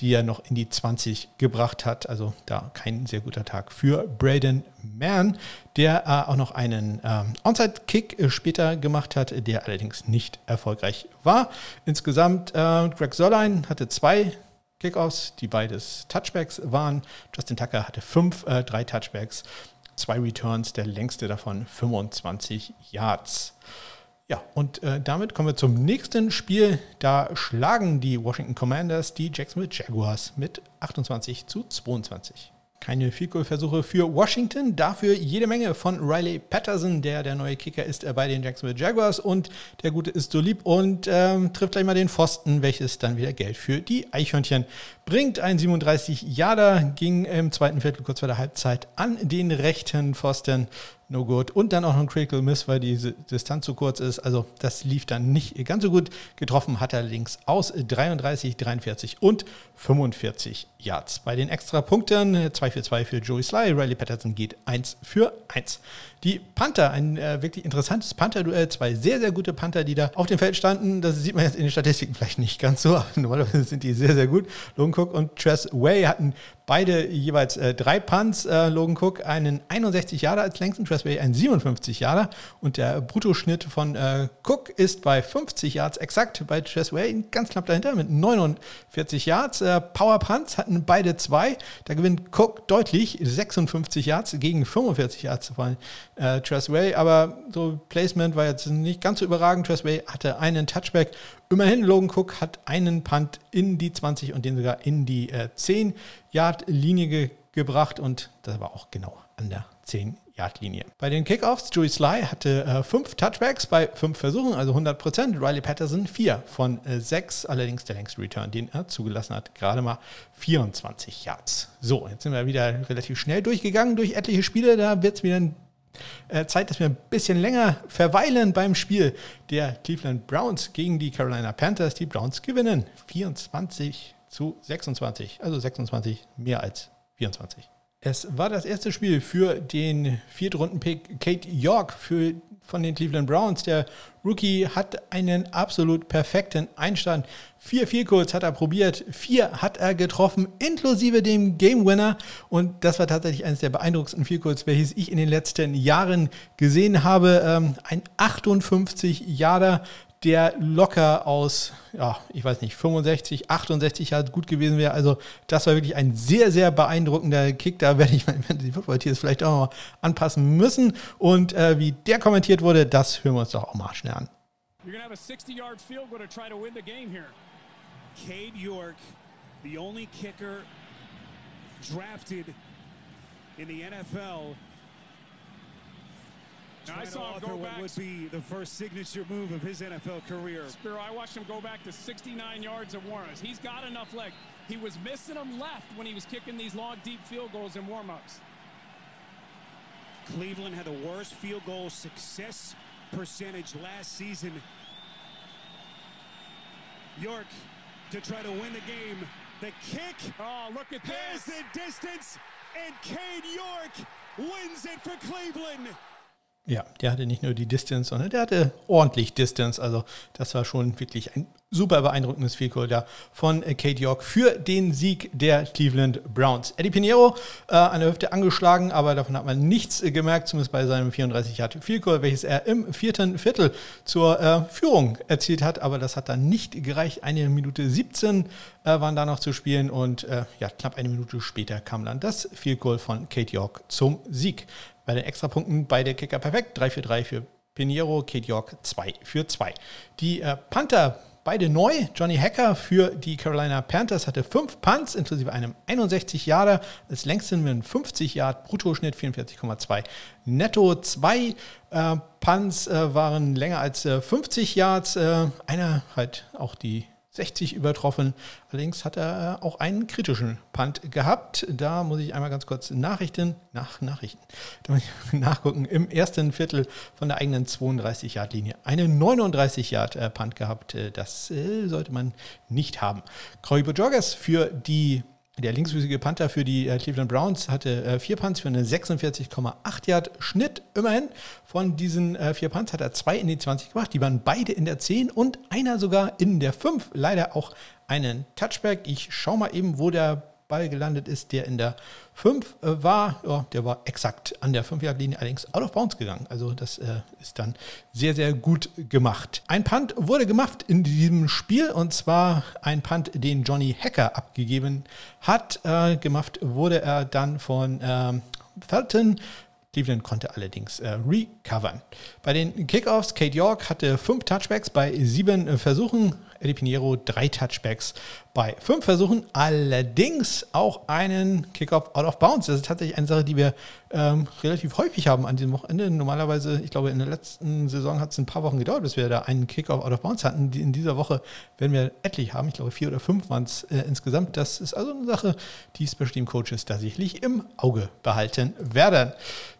die er noch in die 20 gebracht hat. Also da kein sehr guter Tag für Braden Mann, der äh, auch noch einen ähm, Onside-Kick äh, später gemacht hat, der allerdings nicht erfolgreich war. Insgesamt äh, Greg Sörlein hatte zwei Kickoffs, die beides Touchbacks waren. Justin Tucker hatte fünf, äh, drei Touchbacks, zwei Returns, der längste davon 25 Yards. Ja, und äh, damit kommen wir zum nächsten Spiel. Da schlagen die Washington Commanders die Jacksonville Jaguars mit 28 zu 22. Keine Field-Goal-Versuche für Washington, dafür jede Menge von Riley Patterson, der der neue Kicker ist äh, bei den Jacksonville Jaguars und der Gute ist so lieb und ähm, trifft gleich mal den Pfosten, welches dann wieder Geld für die Eichhörnchen bringt. Ein 37 Jahre ging im zweiten Viertel kurz vor der Halbzeit an den rechten Pfosten no good. Und dann auch noch ein Critical Miss, weil die Distanz zu kurz ist. Also das lief dann nicht ganz so gut. Getroffen hat er links aus 33, 43 und 45 Yards. Bei den extra Punkten 2 für 2 für Joey Sly. Riley Patterson geht 1 für 1. Die Panther, ein äh, wirklich interessantes Panther-Duell. Zwei sehr, sehr gute Panther, die da auf dem Feld standen. Das sieht man jetzt in den Statistiken vielleicht nicht ganz so, *laughs* normalerweise sind die sehr, sehr gut. Logan Cook und Tress Way hatten beide jeweils äh, drei Punts. Äh, Logan Cook einen 61 Jahre als längsten, Tress Tressway ein 57 Jahre und der Bruttoschnitt von äh, Cook ist bei 50 Yards exakt, bei Tressway ganz knapp dahinter mit 49 Yards. Äh, Power Punts hatten beide zwei, da gewinnt Cook deutlich 56 Yards gegen 45 Yards von äh, Tressway, aber so Placement war jetzt nicht ganz so überragend. Tressway hatte einen Touchback. Immerhin, Logan Cook hat einen Punt in die 20 und den sogar in die äh, 10-Yard-Linie ge gebracht und das war auch genau an der 10-Yard-Linie. Bei den Kickoffs, Joey Sly hatte äh, fünf Touchbacks bei fünf Versuchen, also 100 Prozent. Riley Patterson vier von äh, sechs, allerdings der längste Return, den er zugelassen hat, gerade mal 24 Yards. So, jetzt sind wir wieder relativ schnell durchgegangen durch etliche Spiele. Da wird es wieder ein Zeit, dass wir ein bisschen länger verweilen beim Spiel der Cleveland Browns gegen die Carolina Panthers. Die Browns gewinnen 24 zu 26, also 26 mehr als 24. Es war das erste Spiel für den Viertrunden-Pick Kate York für, von den Cleveland Browns. Der Rookie hat einen absolut perfekten Einstand. Vier Vielkurs hat er probiert, vier hat er getroffen, inklusive dem Game Winner. Und das war tatsächlich eines der beeindruckendsten Vielkurs, welches ich in den letzten Jahren gesehen habe. Ähm, ein 58 Jahre der locker aus, ja, ich weiß nicht, 65, 68 Jahre gut gewesen wäre. Also das war wirklich ein sehr, sehr beeindruckender Kick. Da werde ich *laughs* mein Fantasy Football Tears vielleicht auch mal anpassen müssen. Und äh, wie der kommentiert wurde, das hören wir uns doch auch mal schnell an. You're gonna have a 60-yard field goal to try to win the game here. Cade York, the only kicker drafted in the NFL I saw him go back. would be the first signature move of his NFL career. Spiro, I watched him go back to 69 yards of warm-ups. He's got enough leg. He was missing them left when he was kicking these long, deep field goals in warm-ups. Cleveland had the worst field goal success percentage last season. York to try to win the game. The kick. Oh, look at this. the distance, and Cade York wins it for Cleveland. Ja, der hatte nicht nur die Distance, sondern der hatte ordentlich Distance. Also das war schon wirklich ein super beeindruckendes Field da von äh, Kate York für den Sieg der Cleveland Browns. Eddie Pinheiro äh, an der Hüfte angeschlagen, aber davon hat man nichts äh, gemerkt, zumindest bei seinem 34 Yard Field Goal, welches er im vierten Viertel zur äh, Führung erzielt hat. Aber das hat dann nicht gereicht. Eine Minute 17 äh, waren da noch zu spielen und äh, ja, knapp eine Minute später kam dann das Field Goal von Kate York zum Sieg. Bei den Extrapunkten beide Kicker perfekt. 3 für 3 für Pinheiro, Kate York 2 für 2. Die äh, Panther beide neu. Johnny Hacker für die Carolina Panthers hatte 5 Punts inklusive einem 61 Jahre. Als längsten mit einem 50 Yard Bruttoschnitt 44,2 netto. Zwei äh, Punts äh, waren länger als äh, 50 Yards. Äh, einer halt auch die 60 übertroffen. Allerdings hat er äh, auch einen kritischen Punt gehabt. Da muss ich einmal ganz kurz Nachrichten, nach Nachrichten, *laughs* nachgucken. Im ersten Viertel von der eigenen 32-Yard-Linie einen 39-Yard-Punt gehabt. Äh, das äh, sollte man nicht haben. Corey Bojorges für die der linksfüßige Panther für die äh, Cleveland Browns hatte äh, vier Punts für eine 46,8 Yard Schnitt. Immerhin von diesen äh, vier Punts hat er zwei in die 20 gemacht. Die waren beide in der 10 und einer sogar in der 5. Leider auch einen Touchback. Ich schaue mal eben, wo der Ball gelandet ist, der in der 5 äh, war. Ja, der war exakt an der 5-Yard-Linie, allerdings out of bounds gegangen. Also das äh, ist dann sehr, sehr gut gemacht. Ein Punt wurde gemacht in diesem Spiel und zwar ein Punt, den Johnny Hacker abgegeben hat. Äh, gemacht wurde er dann von ähm, Felton Cleveland konnte allerdings äh, recovern. Bei den Kickoffs, Kate York hatte fünf Touchbacks bei sieben äh, Versuchen. Eddie Pinheiro drei Touchbacks bei fünf Versuchen. Allerdings auch einen Kickoff out of bounds. Das ist tatsächlich eine Sache, die wir ähm, relativ häufig haben an diesem Wochenende. Normalerweise, ich glaube, in der letzten Saison hat es ein paar Wochen gedauert, bis wir da einen Kickoff out of bounds hatten. In dieser Woche werden wir etlich haben. Ich glaube, vier oder fünf waren es äh, insgesamt. Das ist also eine Sache, die Special Team Coaches tatsächlich im Auge behalten werden.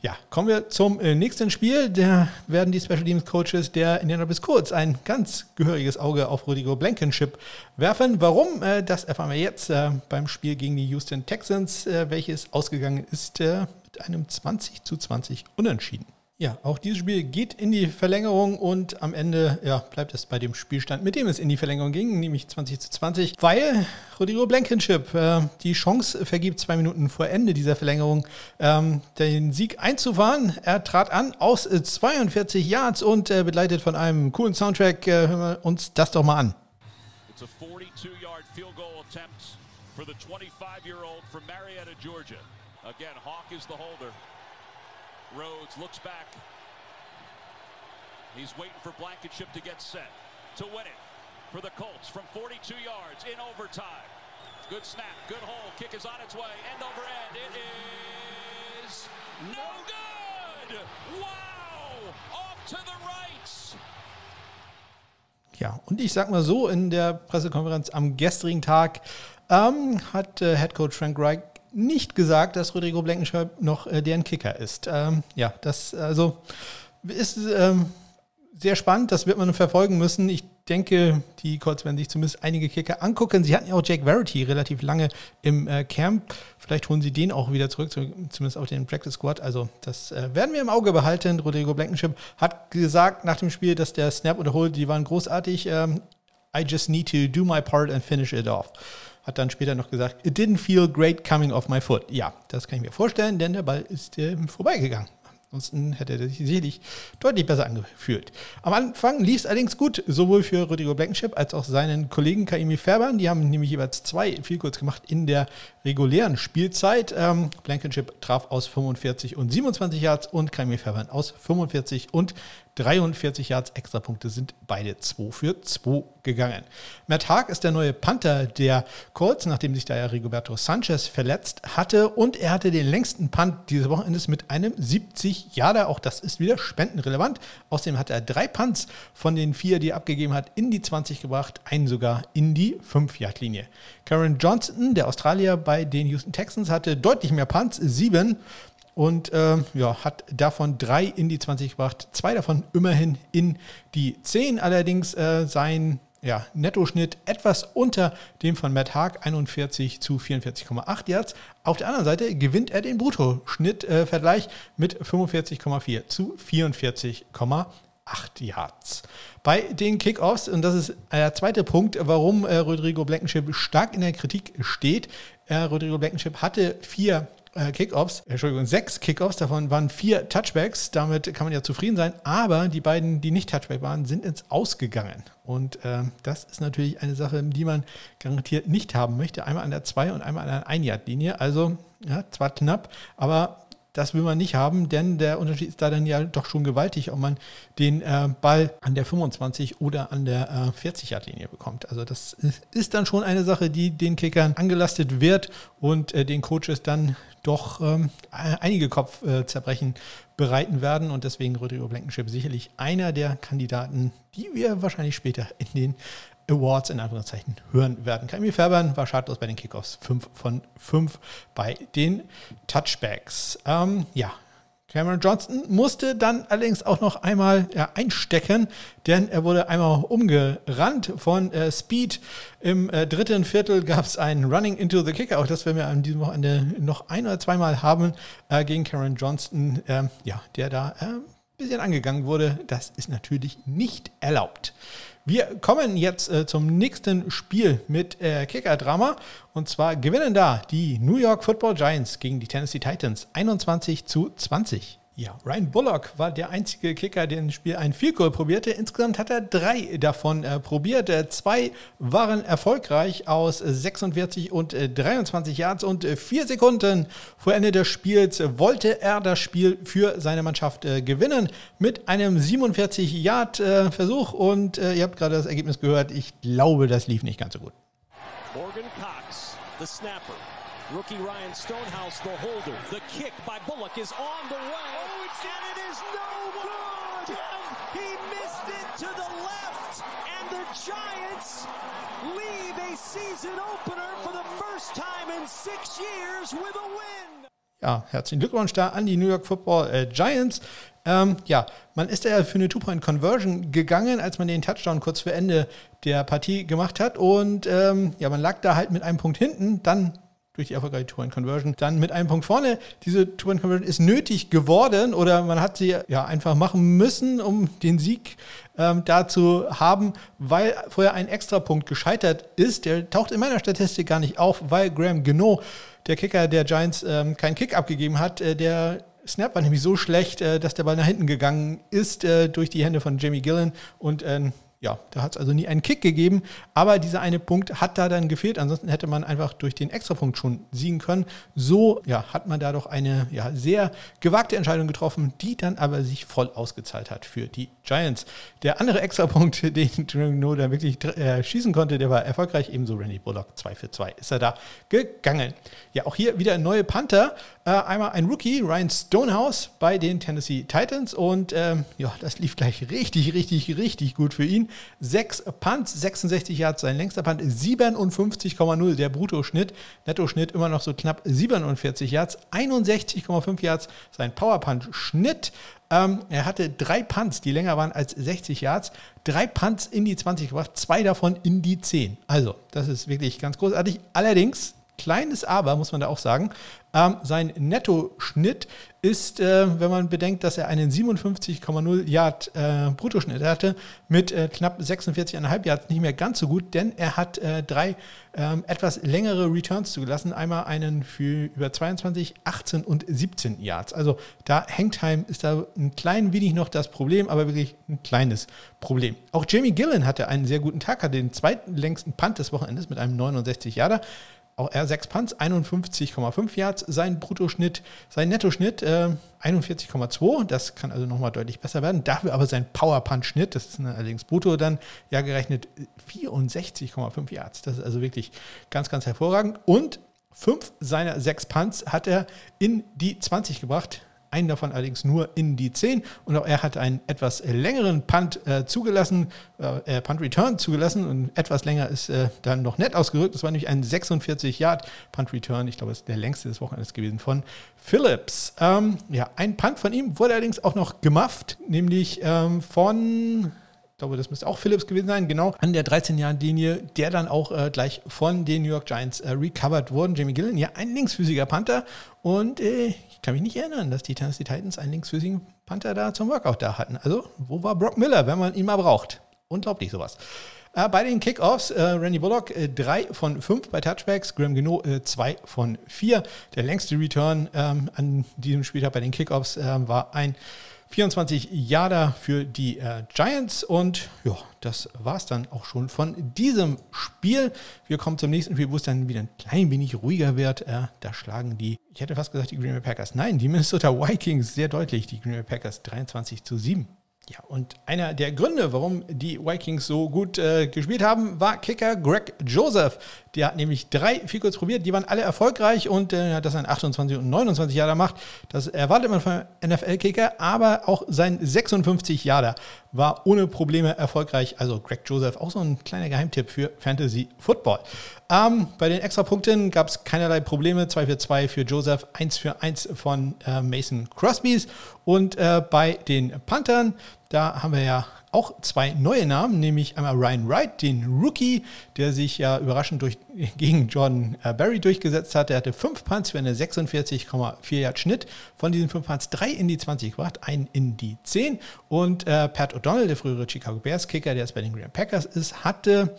Ja, kommen wir zum äh, nächsten Spiel. Da werden die Special Teams Coaches der Indianapolis Colts ein ganz gehöriges Auge auf Rodrigo Blankenship werfen. Warum? Äh, das erfahren wir jetzt äh, beim Spiel gegen die Houston Texans, äh, welches ausgegangen ist mit einem 20 zu 20 Unentschieden. Ja, auch dieses Spiel geht in die Verlängerung und am Ende ja, bleibt es bei dem Spielstand, mit dem es in die Verlängerung ging, nämlich 20 zu 20, weil Rodrigo Blankenship äh, die Chance vergibt, zwei Minuten vor Ende dieser Verlängerung ähm, den Sieg einzufahren. Er trat an aus 42 Yards und äh, begleitet von einem coolen Soundtrack. Äh, hören wir uns das doch mal an. It's a 42-yard field goal attempt for the 25-year-old from Marietta, Georgia. Again, Hawk is the holder. Rhodes looks back. He's waiting for Blankenship to get set to win it for the Colts from 42 yards in overtime. Good snap, good hole, kick is on its way, end over end. It is no good! Wow! Off to the right! Ja, und ich sag mal so, in der Pressekonferenz am gestrigen Tag ähm, hat äh, Head Coach Frank Reich nicht gesagt, dass Rodrigo Blankenship noch äh, deren Kicker ist. Ähm, ja, das also ist ähm, sehr spannend. Das wird man verfolgen müssen. Ich denke, die Colts werden sich zumindest einige Kicker angucken. Sie hatten ja auch Jake Verity relativ lange im äh, Camp. Vielleicht holen sie den auch wieder zurück, zumindest auf den Practice Squad. Also das äh, werden wir im Auge behalten. Rodrigo Blankenship hat gesagt nach dem Spiel, dass der Snap und der Hold, die waren großartig. Ähm, I just need to do my part and finish it off hat dann später noch gesagt, it didn't feel great coming off my foot. Ja, das kann ich mir vorstellen, denn der Ball ist äh, vorbeigegangen. Ansonsten hätte er sich sicherlich deutlich besser angefühlt. Am Anfang lief es allerdings gut, sowohl für Rodrigo Blankenship als auch seinen Kollegen Kaimi Färbern. Die haben nämlich jeweils zwei viel kurz gemacht in der regulären Spielzeit. Ähm, Blankenship traf aus 45 und 27 Yards und Kaimi Färbern aus 45 und 43 Yards Extrapunkte sind beide 2 für 2 gegangen. Matt Haag ist der neue Panther der Colts, nachdem sich da ja Rigoberto Sanchez verletzt hatte und er hatte den längsten Punt dieses Wochenendes mit einem 70 Yarder. Auch das ist wieder spendenrelevant. Außerdem hat er drei Punts von den vier, die er abgegeben hat, in die 20 gebracht, einen sogar in die 5-Yard-Linie. Karen Johnson, der Australier bei den Houston Texans, hatte deutlich mehr Punts, sieben und äh, ja, hat davon drei in die 20 gebracht, zwei davon immerhin in die 10. Allerdings äh, sein ja, Nettoschnitt etwas unter dem von Matt Haag, 41 zu 44,8 Yards. Auf der anderen Seite gewinnt er den Bruttoschnittvergleich äh, mit 45,4 zu 44,8 Yards. Bei den Kickoffs, und das ist der zweite Punkt, warum äh, Rodrigo Blankenship stark in der Kritik steht. Äh, Rodrigo Blankenship hatte vier äh, Kickoffs, Entschuldigung, sechs Kickoffs, davon waren vier Touchbacks, damit kann man ja zufrieden sein, aber die beiden, die nicht Touchback waren, sind ins Ausgegangen. Und äh, das ist natürlich eine Sache, die man garantiert nicht haben möchte. Einmal an der 2 und einmal an der 1-Yard-Linie. Also, ja, zwar knapp, aber das will man nicht haben, denn der Unterschied ist da dann ja doch schon gewaltig, ob man den äh, Ball an der 25 oder an der äh, 40-Yard-Linie bekommt. Also das ist dann schon eine Sache, die den Kickern angelastet wird und äh, den Coaches dann doch ähm, einige Kopfzerbrechen bereiten werden. Und deswegen Rodrigo Blankenship sicherlich einer der Kandidaten, die wir wahrscheinlich später in den Awards in Anführungszeichen hören werden. Kaimi Färbern war schadlos bei den Kickoffs. 5 von 5 bei den Touchbacks. Ähm, ja, Cameron Johnson musste dann allerdings auch noch einmal ja, einstecken, denn er wurde einmal umgerannt von äh, Speed. Im äh, dritten Viertel gab es ein Running into the Kicker, auch das werden wir an diesem Wochenende noch ein oder zweimal haben äh, gegen Cameron Johnston, ähm, ja, der da ein äh, bisschen angegangen wurde. Das ist natürlich nicht erlaubt. Wir kommen jetzt äh, zum nächsten Spiel mit äh, Kicker-Drama. Und zwar gewinnen da die New York Football Giants gegen die Tennessee Titans 21 zu 20. Ja, Ryan Bullock war der einzige Kicker, der im Spiel ein Field Goal probierte. Insgesamt hat er drei davon äh, probiert. Äh, zwei waren erfolgreich aus 46 und äh, 23 Yards und äh, vier Sekunden vor Ende des Spiels wollte er das Spiel für seine Mannschaft äh, gewinnen mit einem 47 Yard äh, Versuch und ihr habt gerade das Ergebnis gehört. Ich glaube, das lief nicht ganz so gut. Morgan Cox, the snapper. Rookie Ryan Stonehouse, the holder. The kick by Bullock is on the way. And it is no good. He missed it to the left, and the Giants leave a season opener for the first time in six years with a win. Ja, herzlichen Glückwunsch da an die New York Football äh, Giants. Ähm, ja, man ist ja für eine Two-Point-Conversion gegangen, als man den Touchdown kurz vor Ende der Partie gemacht hat. Und ähm, ja, man lag da halt mit einem Punkt hinten. Dann durch die erfolgreiche Two-Point-Conversion dann mit einem Punkt vorne. Diese Two-Point-Conversion ist nötig geworden oder man hat sie ja einfach machen müssen, um den Sieg ähm, da zu haben, weil vorher ein Extrapunkt gescheitert ist. Der taucht in meiner Statistik gar nicht auf, weil Graham Geno, der Kicker der Giants, ähm, keinen Kick abgegeben hat. Äh, der Snap war nämlich so schlecht, äh, dass der Ball nach hinten gegangen ist äh, durch die Hände von Jamie Gillen und äh, ja, da hat es also nie einen Kick gegeben, aber dieser eine Punkt hat da dann gefehlt. Ansonsten hätte man einfach durch den Extrapunkt schon siegen können. So ja, hat man da doch eine ja, sehr gewagte Entscheidung getroffen, die dann aber sich voll ausgezahlt hat für die Giants. Der andere Extrapunkt, *laughs* den No da wirklich äh, schießen konnte, der war erfolgreich. Ebenso Randy Bullock 2 für 2 ist er da gegangen. Ja, auch hier wieder neue Panther. Äh, einmal ein Rookie, Ryan Stonehouse bei den Tennessee Titans und ähm, ja, das lief gleich richtig, richtig, richtig gut für ihn. Sechs Punts, 66 Yards sein längster Punt, 57,0 der Bruttoschnitt. Nettoschnitt immer noch so knapp 47 Yards, 61,5 Yards sein Powerpunt-Schnitt. Ähm, er hatte drei Punts, die länger waren als 60 Yards. Drei Punts in die 20 gebracht, zwei davon in die 10. Also, das ist wirklich ganz großartig. Allerdings, kleines Aber, muss man da auch sagen. Ähm, sein Nettoschnitt ist, äh, wenn man bedenkt, dass er einen 57,0 Yard äh, Bruttoschnitt hatte, mit äh, knapp 46,5 Yards nicht mehr ganz so gut, denn er hat äh, drei ähm, etwas längere Returns zugelassen. Einmal einen für über 22, 18 und 17 Yards. Also da Hangtime ist da ein klein wenig noch das Problem, aber wirklich ein kleines Problem. Auch Jamie Gillen hatte einen sehr guten Tag, hatte den zweitlängsten Punt des Wochenendes mit einem 69 Yarder. Auch er 6 Punts, 51,5 Yards. Sein Bruttoschnitt, sein Nettoschnitt äh, 41,2. Das kann also nochmal deutlich besser werden. Dafür aber sein Power Punch Schnitt, das ist allerdings brutto dann ja gerechnet 64,5 Yards. Das ist also wirklich ganz, ganz hervorragend. Und fünf seiner sechs Punts hat er in die 20 gebracht einen davon allerdings nur in die 10 und auch er hat einen etwas längeren Punt äh, zugelassen, äh, äh, Punt Return zugelassen und etwas länger ist äh, dann noch nett ausgerückt. Das war nämlich ein 46 Yard Punt Return, ich glaube, das ist der längste des Wochenendes gewesen von Phillips. Ähm, ja, ein Punt von ihm wurde allerdings auch noch gemufft, nämlich ähm, von ich glaube, das müsste auch Phillips gewesen sein, genau, an der 13-Jahren-Linie, der dann auch äh, gleich von den New York Giants äh, recovered wurden. Jamie Gillen, ja, ein linksfüßiger Panther. Und äh, ich kann mich nicht erinnern, dass die Tennessee Titans einen linksfüßigen Panther da zum Workout da hatten. Also, wo war Brock Miller, wenn man ihn mal braucht? Unglaublich sowas. Äh, bei den Kickoffs, äh, Randy Bullock 3 äh, von 5 bei Touchbacks, Graham Gino 2 von 4. Der längste Return ähm, an diesem Spieltag bei den Kickoffs war ein 24 Jahre für die äh, Giants und ja, das war es dann auch schon von diesem Spiel. Wir kommen zum nächsten Spiel, wo es dann wieder ein klein wenig ruhiger wird. Äh, da schlagen die, ich hätte fast gesagt, die Green Bay Packers. Nein, die Minnesota Vikings sehr deutlich, die Green Bay Packers 23 zu 7. Ja, und einer der Gründe, warum die Vikings so gut äh, gespielt haben, war Kicker Greg Joseph. Der hat nämlich drei Field probiert, die waren alle erfolgreich und äh, dass er ein 28 und 29 Jahre macht, das erwartet man von NFL-Kicker, aber auch sein 56 Jahre war ohne Probleme erfolgreich. Also Greg Joseph, auch so ein kleiner Geheimtipp für Fantasy Football. Ähm, bei den Extrapunkten gab es keinerlei Probleme. 2 für 2 für Joseph, 1 für 1 von äh, Mason Crosbys. Und äh, bei den Panthern, da haben wir ja auch zwei neue Namen, nämlich einmal Ryan Wright, den Rookie, der sich ja überraschend durch, *laughs* gegen Jordan äh, Barry durchgesetzt hat. Der hatte fünf Punts für eine 46,4 Yard Schnitt. Von diesen fünf Punts drei in die 20 gebracht, einen in die 10. Und äh, Pat O'Donnell, der frühere Chicago Bears Kicker, der jetzt bei den Green Packers ist, hatte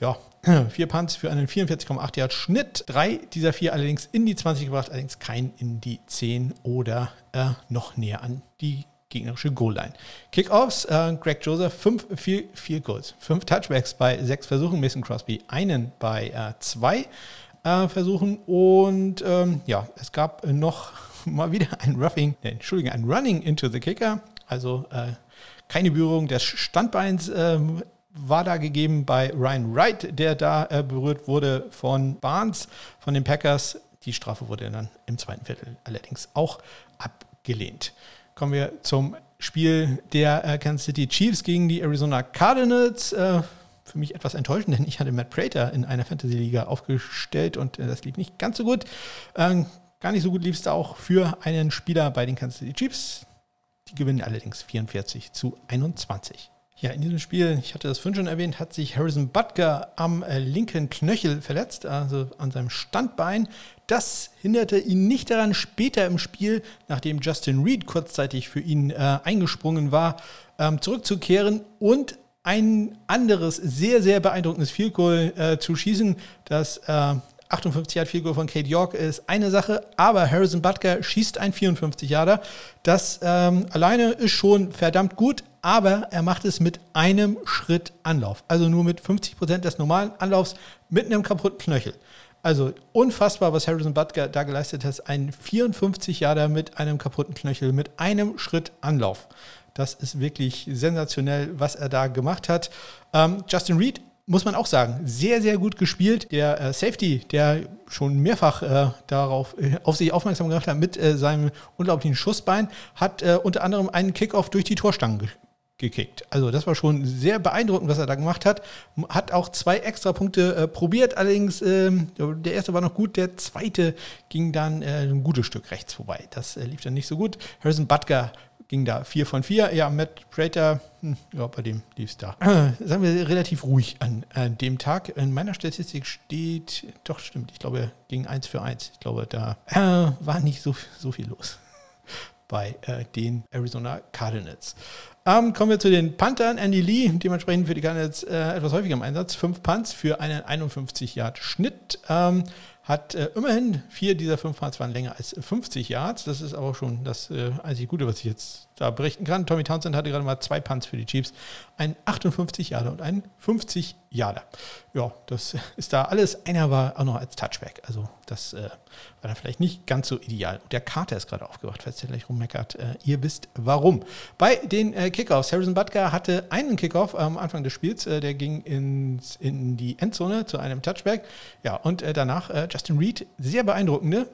ja, *clears throat* vier Punts für einen 44,8 Yard Schnitt. Drei dieser vier allerdings in die 20 gebracht, allerdings kein in die 10 oder äh, noch näher an die gegnerische Goal-Line. Kickoffs, äh, Greg Joseph, fünf viel, viel Goals, fünf Touchbacks bei sechs Versuchen, Mason Crosby einen bei äh, zwei äh, Versuchen und ähm, ja, es gab noch *laughs* mal wieder ein Roughing, äh, Entschuldigung, ein Running into the Kicker, also äh, keine Berührung des Standbeins ähm, war da gegeben bei Ryan Wright, der da äh, berührt wurde von Barnes von den Packers. Die Strafe wurde dann im zweiten Viertel allerdings auch abgelehnt. Kommen wir zum Spiel der äh, Kansas City Chiefs gegen die Arizona Cardinals. Äh, für mich etwas enttäuschend, denn ich hatte Matt Prater in einer Fantasy-Liga aufgestellt und äh, das lief nicht ganz so gut. Ähm, gar nicht so gut lief es auch für einen Spieler bei den Kansas City Chiefs. Die gewinnen allerdings 44 zu 21. Ja, in diesem Spiel, ich hatte das vorhin schon erwähnt, hat sich Harrison Butker am äh, linken Knöchel verletzt, also an seinem Standbein. Das hinderte ihn nicht daran, später im Spiel, nachdem Justin Reed kurzzeitig für ihn äh, eingesprungen war, ähm, zurückzukehren und ein anderes sehr, sehr beeindruckendes Field Goal äh, zu schießen. Das äh, 58 Yard Field Goal von Kate York ist eine Sache, aber Harrison Butker schießt ein 54 Yarder. Das ähm, alleine ist schon verdammt gut, aber er macht es mit einem Schritt Anlauf. Also nur mit 50 Prozent des normalen Anlaufs mit einem kaputten Knöchel. Also unfassbar, was Harrison Butker da geleistet hat. Ein 54 Jahre mit einem kaputten Knöchel, mit einem Schritt Anlauf. Das ist wirklich sensationell, was er da gemacht hat. Ähm, Justin Reed muss man auch sagen, sehr, sehr gut gespielt. Der äh, Safety, der schon mehrfach äh, darauf äh, auf sich aufmerksam gemacht hat mit äh, seinem unglaublichen Schussbein, hat äh, unter anderem einen Kickoff durch die Torstangen gekickt. Also das war schon sehr beeindruckend, was er da gemacht hat. Hat auch zwei extra Punkte äh, probiert, allerdings ähm, der erste war noch gut, der zweite ging dann äh, ein gutes Stück rechts vorbei. Das äh, lief dann nicht so gut. Harrison Butker ging da 4 von 4. Ja, Matt Prater, hm, ja, bei dem lief es da. *clears throat* Sagen wir relativ ruhig an, an dem Tag. In meiner Statistik steht, doch stimmt, ich glaube, ging 1 für 1. Ich glaube, da äh, war nicht so, so viel los *laughs* bei äh, den Arizona Cardinals. Ähm, kommen wir zu den Panthern. Andy Lee, dementsprechend für die Cardinals äh, etwas häufiger im Einsatz. Fünf Punts für einen 51 Yard Schnitt. Ähm, hat äh, immerhin vier dieser fünf Punts waren länger als 50 Yards. Das ist aber schon das äh, einzig Gute, was ich jetzt da berichten kann. Tommy Townsend hatte gerade mal zwei Punts für die Chiefs. Ein 58 Yarder und ein 50 Yarder. Ja, das *laughs* ist da alles. Einer war auch noch als Touchback. Also das äh, war dann vielleicht nicht ganz so ideal. Und der Carter ist gerade aufgewacht, falls der gleich rummeckert. Äh, ihr wisst warum. Bei den äh, Kickoffs. Harrison Butker hatte einen Kickoff am Anfang des Spiels. Äh, der ging ins, in die Endzone zu einem Touchback. Ja, und äh, danach äh, Justin Reed. Sehr beeindruckende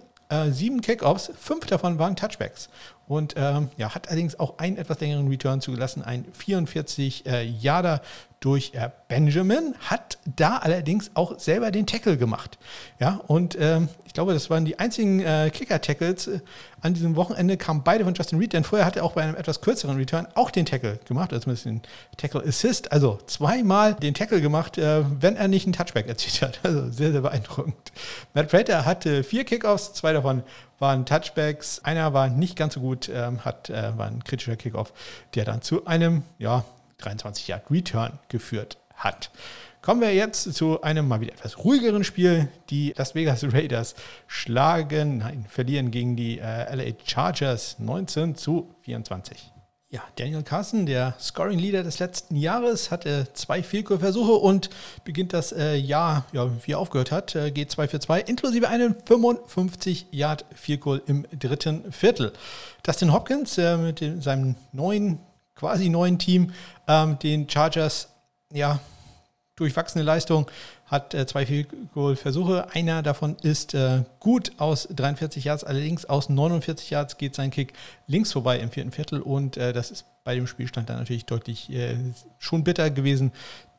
sieben Kickoffs, fünf davon waren Touchbacks und ähm, ja, hat allerdings auch einen etwas längeren Return zugelassen, ein 44 äh, Yarder durch äh, Benjamin, hat da allerdings auch selber den Tackle gemacht. Ja, und ähm, ich glaube, das waren die einzigen äh, Kicker-Tackles äh, an diesem Wochenende, kamen beide von Justin Reed, denn vorher hat er auch bei einem etwas kürzeren Return auch den Tackle gemacht, also zumindest den Tackle Assist, also zweimal den Tackle gemacht, äh, wenn er nicht einen Touchback erzielt hat. *laughs* Also sehr, sehr beeindruckend. Matt Prater hatte vier Kickoffs, zwei davon waren Touchbacks. Einer war nicht ganz so gut, ähm, hat, äh, war ein kritischer Kickoff, der dann zu einem ja, 23 Yard Return geführt hat. Kommen wir jetzt zu einem mal wieder etwas ruhigeren Spiel. Die Las Vegas Raiders schlagen, nein, verlieren gegen die äh, LA Chargers 19 zu 24. Ja, Daniel Carson, der Scoring Leader des letzten Jahres, hatte zwei Vielkurversuche und beginnt das äh, Jahr, ja, wie er aufgehört hat, äh, geht 2 für 2, inklusive einen 55 Yard Vielkur im dritten Viertel. Dustin Hopkins äh, mit dem, seinem neuen, quasi neuen Team, ähm, den Chargers, ja, durchwachsene Leistung, hat äh, zwei Field-Goal-Versuche. Einer davon ist äh, gut aus 43 Yards, allerdings aus 49 Yards geht sein Kick links vorbei im vierten Viertel und äh, das ist bei dem Spielstand dann natürlich deutlich äh, schon bitter gewesen,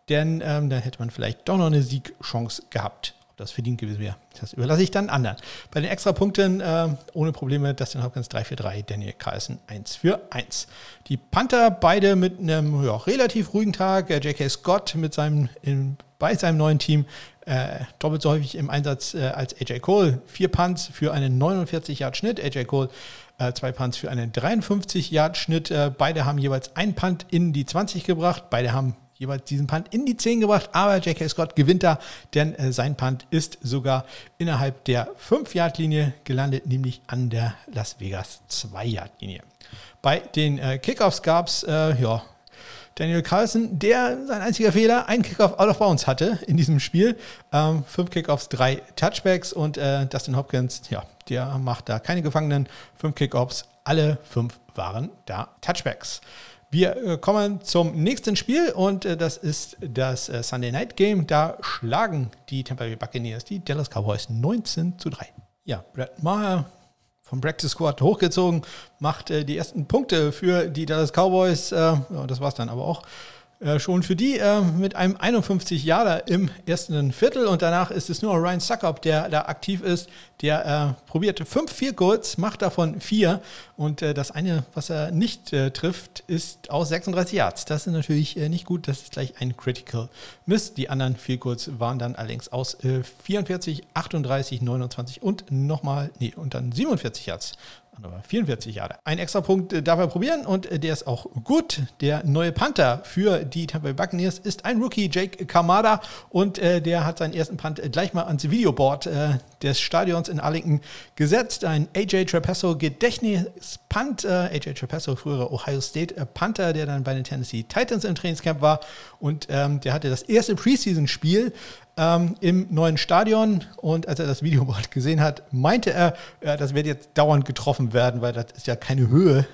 denn ähm, da hätte man vielleicht doch noch eine Siegchance gehabt. Das verdient gewesen wäre, das überlasse ich dann anderen. Bei den Extrapunkten äh, ohne Probleme Dustin Hopkins 3 für 3, Daniel Carlson 1 für 1. Die Panther beide mit einem ja, relativ ruhigen Tag. Äh, J.K. Scott mit seinem in, bei seinem neuen Team äh, doppelt so häufig im Einsatz äh, als AJ Cole. Vier Punts für einen 49 Yard Schnitt. AJ Cole äh, zwei Punts für einen 53 Yard Schnitt. Äh, beide haben jeweils ein Punt in die 20 gebracht. Beide haben jeweils diesen Punt in die 10 gebracht, aber J.K. Scott gewinnt da, denn äh, sein Punt ist sogar innerhalb der 5-Yard-Linie gelandet, nämlich an der Las Vegas 2-Yard-Linie. Bei den äh, Kickoffs gab es äh, ja, Daniel Carlson, der sein einziger Fehler, einen Kickoff out of bounds hatte in diesem Spiel. Ähm, fünf Kickoffs, drei Touchbacks und äh, Dustin Hopkins, ja, der macht da keine Gefangenen. Fünf Kickoffs, alle fünf waren da Touchbacks. Wir äh, kommen zum nächsten Spiel und äh, das ist das äh, Sunday Night Game. Da schlagen die Tampa Bay Buccaneers die Dallas Cowboys 19 zu 3. Ja, Brett Maher vom Practice Squad hochgezogen, macht die ersten Punkte für die Dallas Cowboys. Das war es dann aber auch. Äh, schon für die äh, mit einem 51 Jahre im ersten Viertel und danach ist es nur Ryan Suckup, der da aktiv ist. Der äh, probiert fünf Field Goals, macht davon vier und äh, das eine, was er nicht äh, trifft, ist aus 36 Yards. Das ist natürlich nicht gut, das ist gleich ein Critical Miss. Die anderen Field Goals waren dann allerdings aus 44, 38, 29 und nochmal, nee, und dann 47 Yards 44 Jahre. Ein extra Punkt äh, darf er probieren und äh, der ist auch gut. Der neue Panther für die Tampa Bay Buccaneers ist ein Rookie, Jake Kamada, und äh, der hat seinen ersten Punt gleich mal ans Videoboard des Stadions in Arlington gesetzt. Ein AJ Trapesso Gedächtnis-Punt. AJ Trapesso, früherer Ohio State Panther, der dann bei den Tennessee Titans im Trainingscamp war und ähm, der hatte das erste Preseason-Spiel ähm, im neuen Stadion. Und als er das Videoboard *laughs* gesehen hat, meinte er, ja, das wird jetzt dauernd getroffen werden, weil das ist ja keine Höhe.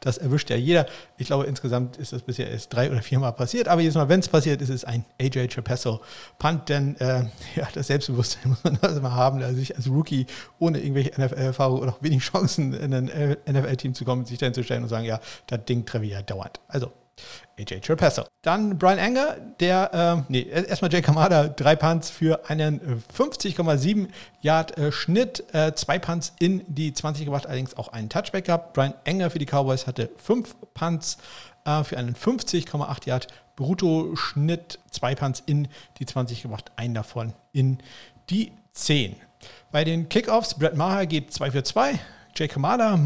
Das erwischt ja jeder. Ich glaube, insgesamt ist das bisher erst drei oder viermal passiert. Aber jedes Mal, wenn es passiert, ist es ein AJ Trapesso Punt. Denn äh, ja, das Selbstbewusstsein *laughs* muss man also mal haben, also sich als Rookie ohne irgendwelche NFL-Erfahrung oder auch wenig Chancen in ein NFL-Team zu kommen, sich dann zu stellen und sagen, ja, das Ding treffe ich ja dauernd. Also AJ Trapesso. Dann Brian Anger, der, äh, nee, erstmal Jay Kamada, drei Punts für einen 50,7 Yard äh, Schnitt, äh, zwei Punts in die 20 gebracht, allerdings auch einen Touchback gehabt. Brian Anger für die Cowboys hatte fünf Punts äh, für einen 50,8 Yard Brutto-Schnitt, zwei Punts in die 20 gebracht, einen davon in die 10. Bei den Kickoffs, Brett Maher geht 2 für 2, Jake Kamada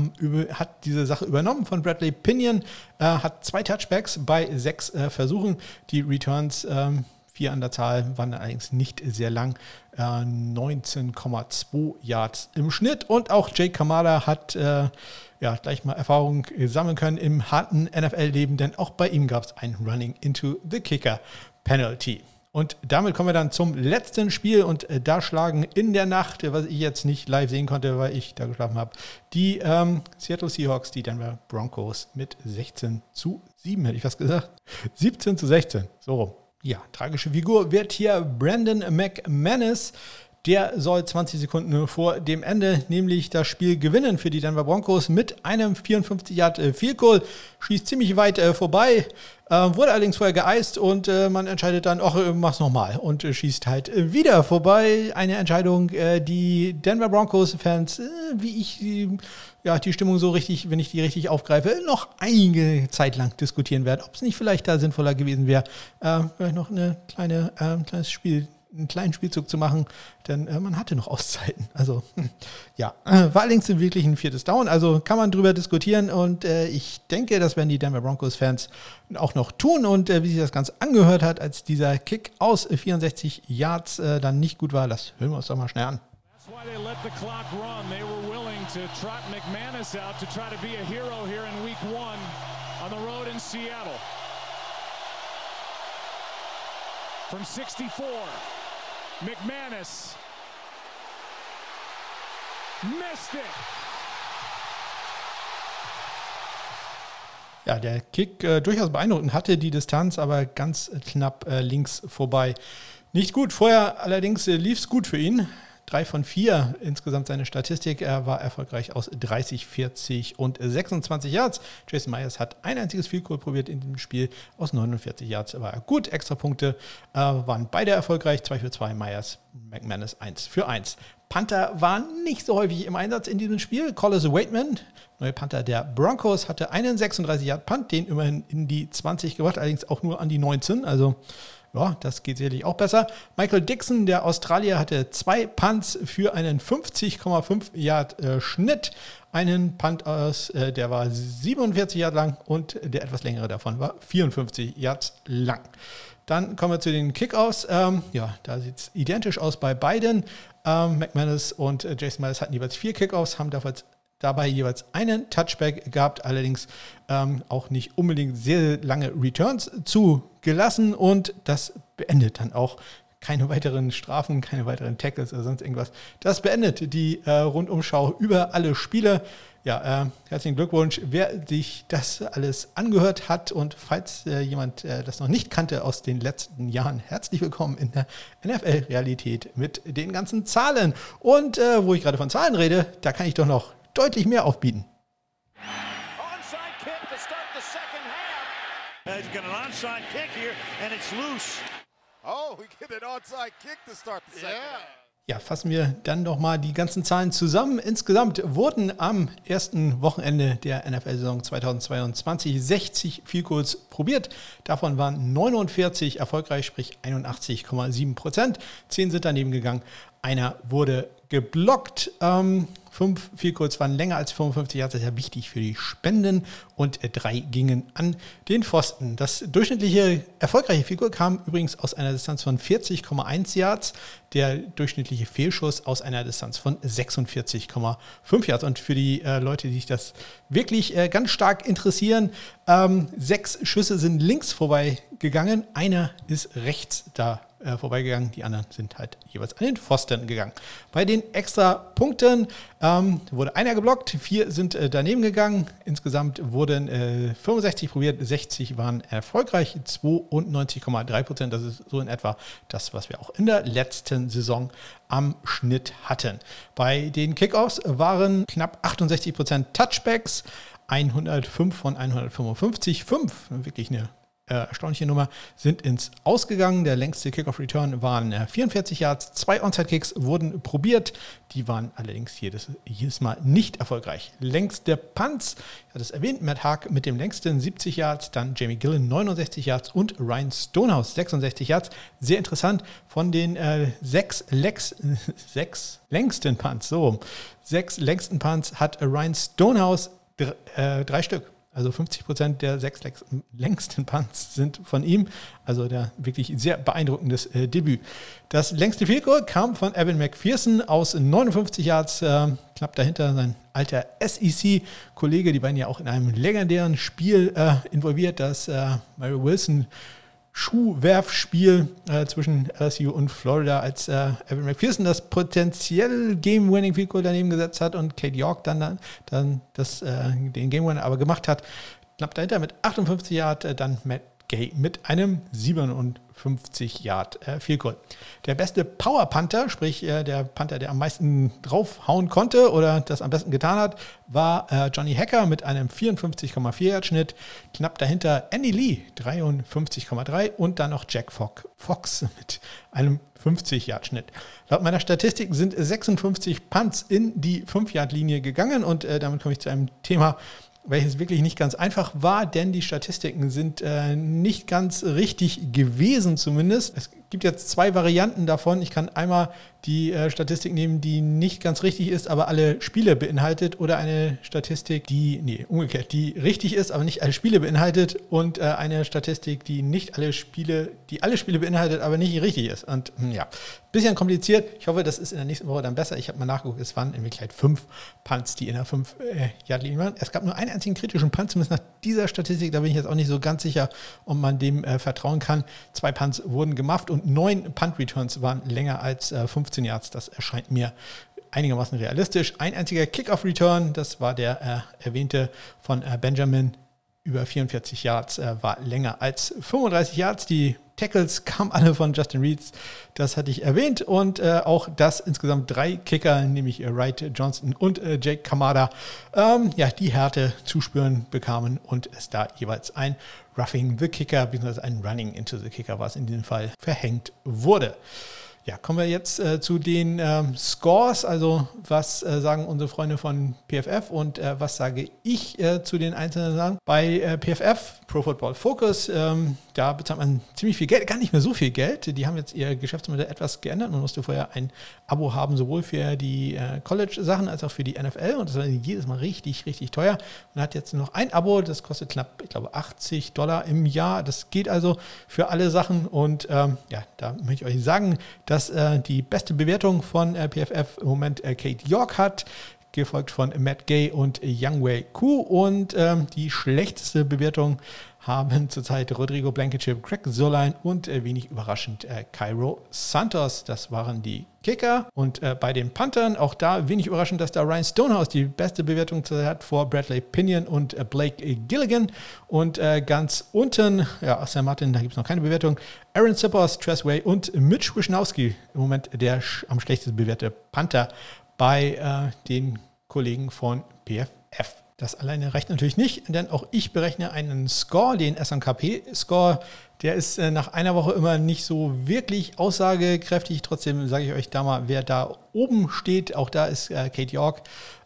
hat diese Sache übernommen von Bradley Pinion, äh, hat zwei Touchbacks bei sechs äh, Versuchen. Die Returns, äh, vier an der Zahl, waren allerdings nicht sehr lang. 19,2 äh, Yards im Schnitt. Und auch Jake Kamada hat äh, ja, gleich mal Erfahrung sammeln können im harten NFL-Leben, denn auch bei ihm gab es ein Running into the Kicker Penalty. Und damit kommen wir dann zum letzten Spiel und äh, da schlagen in der Nacht, was ich jetzt nicht live sehen konnte, weil ich da geschlafen habe, die ähm, Seattle Seahawks, die Denver Broncos mit 16 zu 7, hätte ich fast gesagt. 17 zu 16, so rum. Ja, tragische Figur wird hier Brandon McManus. Der soll 20 Sekunden vor dem Ende nämlich das Spiel gewinnen für die Denver Broncos mit einem 54 Yard äh, Field Goal. Schießt ziemlich weit äh, vorbei, äh, wurde allerdings vorher geeist und äh, man entscheidet dann, ach, äh, mach's nochmal und äh, schießt halt wieder vorbei. Eine Entscheidung, die Denver Broncos-Fans, wie ich ja, die Stimmung so richtig, wenn ich die richtig aufgreife, noch einige Zeit lang diskutieren werde, ob es nicht vielleicht da sinnvoller gewesen wäre, vielleicht noch eine kleine, ein kleines Spiel einen kleinen Spielzug zu machen, denn äh, man hatte noch Auszeiten. *laughs* Also *laughs* ja, äh, war allerdings wirklich ein viertes Down, also kann man drüber diskutieren und äh, ich denke, das werden die Denver Broncos-Fans auch noch tun und äh, wie sich das Ganze angehört hat, als dieser Kick aus 64 Yards äh, dann nicht gut war, das hören wir uns doch mal schnell an. From 64. McManus. Missed it. Ja, der Kick äh, durchaus beeindruckend, hatte die Distanz, aber ganz knapp äh, links vorbei. Nicht gut. Vorher allerdings äh, lief es gut für ihn. Drei von vier insgesamt seine Statistik. Er war erfolgreich aus 30, 40 und 26 Yards. Jason Myers hat ein einziges Field Goal probiert in dem Spiel. Aus 49 Yards war er gut. Extra Punkte äh, waren beide erfolgreich. 2 für 2 Myers, McManus 1 für 1. Panther waren nicht so häufig im Einsatz in diesem Spiel. Collis Waitman, neue Panther der Broncos, hatte einen 36 Yard Punt, den immerhin in die 20 gebracht, allerdings auch nur an die 19. Also ja, das geht sicherlich auch besser. Michael Dixon, der Australier, hatte zwei Punts für einen 50,5 Yard äh, Schnitt. Einen Punt aus, äh, der war 47 Yard lang und der etwas längere davon war 54 Yards lang. Dann kommen wir zu den Kickoffs. Ähm, ja, da sieht es identisch aus bei beiden. Ähm, McManus und äh, Jason Myers hatten jeweils vier Kickoffs, haben damals dabei jeweils einen Touchback gehabt, allerdings ähm, auch nicht unbedingt sehr lange Returns zugelassen und das beendet dann auch keine weiteren Strafen, keine weiteren Tackles oder sonst irgendwas. Das beendet die äh, Rundumschau über alle Spiele. Ja, äh, herzlichen Glückwunsch, wer sich das alles angehört hat und falls äh, jemand äh, das noch nicht kannte aus den letzten Jahren, herzlich willkommen in der NFL-Realität mit den ganzen Zahlen. Und äh, wo ich gerade von Zahlen rede, da kann ich doch noch deutlich mehr aufbieten. loose. Oh. Ja, fassen wir dann noch mal die ganzen Zahlen zusammen. Insgesamt wurden am ersten Wochenende der NFL-Saison 2022 60 Field Goals probiert. Davon waren 49 erfolgreich, sprich 81,7 Prozent. Zehn sind daneben gegangen. Einer wurde geblockt. Ähm, fünf Field Goals waren länger als 55 Yards. Das ist ja wichtig für die Spenden. Und äh, drei gingen an den Pfosten. Das durchschnittliche erfolgreiche Goal kam übrigens aus einer Distanz von 40,1 Yards. Der durchschnittliche Fehlschuss aus einer Distanz von 46,5 Yards. Und für die äh, Leute, die sich das wirklich äh, ganz stark interessieren, ähm, sechs Schüsse sind links vorbeigegangen. Einer ist rechts da äh, vorbeigegangen. Die anderen sind halt jeweils an den Pfosten gegangen. Bei den extra Punkten ähm, wurde einer geblockt, vier sind äh, daneben gegangen. Insgesamt wurden äh, 65 probiert, 60 waren erfolgreich, 92,3 Prozent. Das ist so in etwa das, was wir auch in der letzten Saison am Schnitt hatten. Bei den Kickoffs waren knapp 68 Prozent Touchbacks. 105 von 155, 5, wirklich eine äh, erstaunliche Nummer, sind ins Ausgegangen. Der längste Kickoff-Return waren äh, 44 Yards. Zwei Onside-Kicks wurden probiert. Die waren allerdings jedes, jedes Mal nicht erfolgreich. Längste Punts, ich hatte es erwähnt, Matt Haag mit dem längsten 70 Yards, dann Jamie Gillen 69 Yards und Ryan Stonehouse 66 Yards. Sehr interessant, von den äh, sechs, Lex, *laughs* sechs längsten Punts, so sechs längsten Punts hat Ryan Stonehouse dr äh, drei Stück. Also 50 Prozent der sechs längsten Punts sind von ihm. Also der wirklich sehr beeindruckendes äh, Debüt. Das längste Goal kam von Evan McPherson aus 59 Yards, äh, knapp dahinter sein alter SEC-Kollege. Die beiden ja auch in einem legendären Spiel äh, involviert, das äh, Mario Wilson Schuhwerfspiel äh, zwischen LSU und Florida, als äh, Evan McPherson das potenziell Game-Winning Field Goal daneben gesetzt hat und Kate York dann, dann das, äh, den Game-Winner aber gemacht hat. Knapp dahinter mit 58 Yard, äh, dann Matt Gay mit einem 57 Yard äh, Field Goal. Der beste Power Panther, sprich äh, der Panther, der am meisten draufhauen konnte oder das am besten getan hat, war äh, Johnny Hacker mit einem 54,4 Yard Schnitt. Knapp dahinter Andy Lee 53,3 und dann noch Jack Fox *laughs* mit einem 50 Yard Schnitt. Laut meiner Statistik sind 56 Punts in die 5 Yard Linie gegangen und äh, damit komme ich zu einem Thema, welches wirklich nicht ganz einfach war, denn die Statistiken sind äh, nicht ganz richtig gewesen zumindest. Es gibt jetzt zwei Varianten davon. Ich kann einmal die äh, Statistik nehmen, die nicht ganz richtig ist, aber alle Spiele beinhaltet oder eine Statistik, die, nee, umgekehrt, die richtig ist, aber nicht alle Spiele beinhaltet und äh, eine Statistik, die nicht alle Spiele, die alle Spiele beinhaltet, aber nicht richtig ist. Und hm, ja, bisschen kompliziert. Ich hoffe, das ist in der nächsten Woche dann besser. Ich habe mal nachgeguckt, es waren in Wirklichkeit fünf Punts, die in der fünf äh, Yard Linie waren. Es gab nur einen einzigen kritischen Punt, zumindest nach dieser Statistik. Da bin ich jetzt auch nicht so ganz sicher, ob man dem äh, vertrauen kann. Zwei Punts wurden gemacht und neun Punt Returns waren länger als äh, 15 Yards. Das erscheint mir einigermaßen realistisch. Ein einziger Kickoff-Return, das war der äh, erwähnte von äh, Benjamin über 44 Yards, äh, war länger als 35 Yards. Die Tackles kamen alle von Justin Reeds, das hatte ich erwähnt. Und äh, auch das insgesamt drei Kicker, nämlich äh, Wright Johnson und äh, Jake Kamada, ähm, ja, die Härte zu spüren bekamen und es da jeweils ein Roughing the Kicker, beziehungsweise ein Running into the Kicker, was in diesem Fall verhängt wurde. Ja, kommen wir jetzt äh, zu den ähm, Scores. Also, was äh, sagen unsere Freunde von PFF und äh, was sage ich äh, zu den einzelnen Sachen? Bei äh, PFF, Pro Football Focus, ähm, da bezahlt man ziemlich viel Geld, gar nicht mehr so viel Geld. Die haben jetzt ihr Geschäftsmodell etwas geändert. Man musste vorher ein Abo haben, sowohl für die äh, College-Sachen als auch für die NFL. Und das war jedes Mal richtig, richtig teuer. Man hat jetzt noch ein Abo, das kostet knapp, ich glaube, 80 Dollar im Jahr. Das geht also für alle Sachen. Und ähm, ja, da möchte ich euch sagen, dass äh, die beste Bewertung von äh, PFF im Moment äh, Kate York hat, gefolgt von Matt Gay und Youngway Ku. Und ähm, die schlechteste Bewertung haben zurzeit Rodrigo Blankenship, Craig Solein und äh, wenig überraschend äh, Cairo Santos. Das waren die Kicker. Und äh, bei den Panthern, auch da wenig überraschend, dass da Ryan Stonehouse die beste Bewertung hat vor Bradley Pinion und äh, Blake Gilligan. Und äh, ganz unten, ja, Sam Martin, da gibt es noch keine Bewertung. Aaron Sippers, Tressway und Mitch Wischnowski, im Moment der sch am schlechtesten bewährte Panther bei äh, den Kollegen von PFF. Das alleine reicht natürlich nicht, denn auch ich berechne einen Score, den SNKP-Score. Der ist äh, nach einer Woche immer nicht so wirklich aussagekräftig. Trotzdem sage ich euch da mal, wer da oben steht. Auch da ist äh, Kate York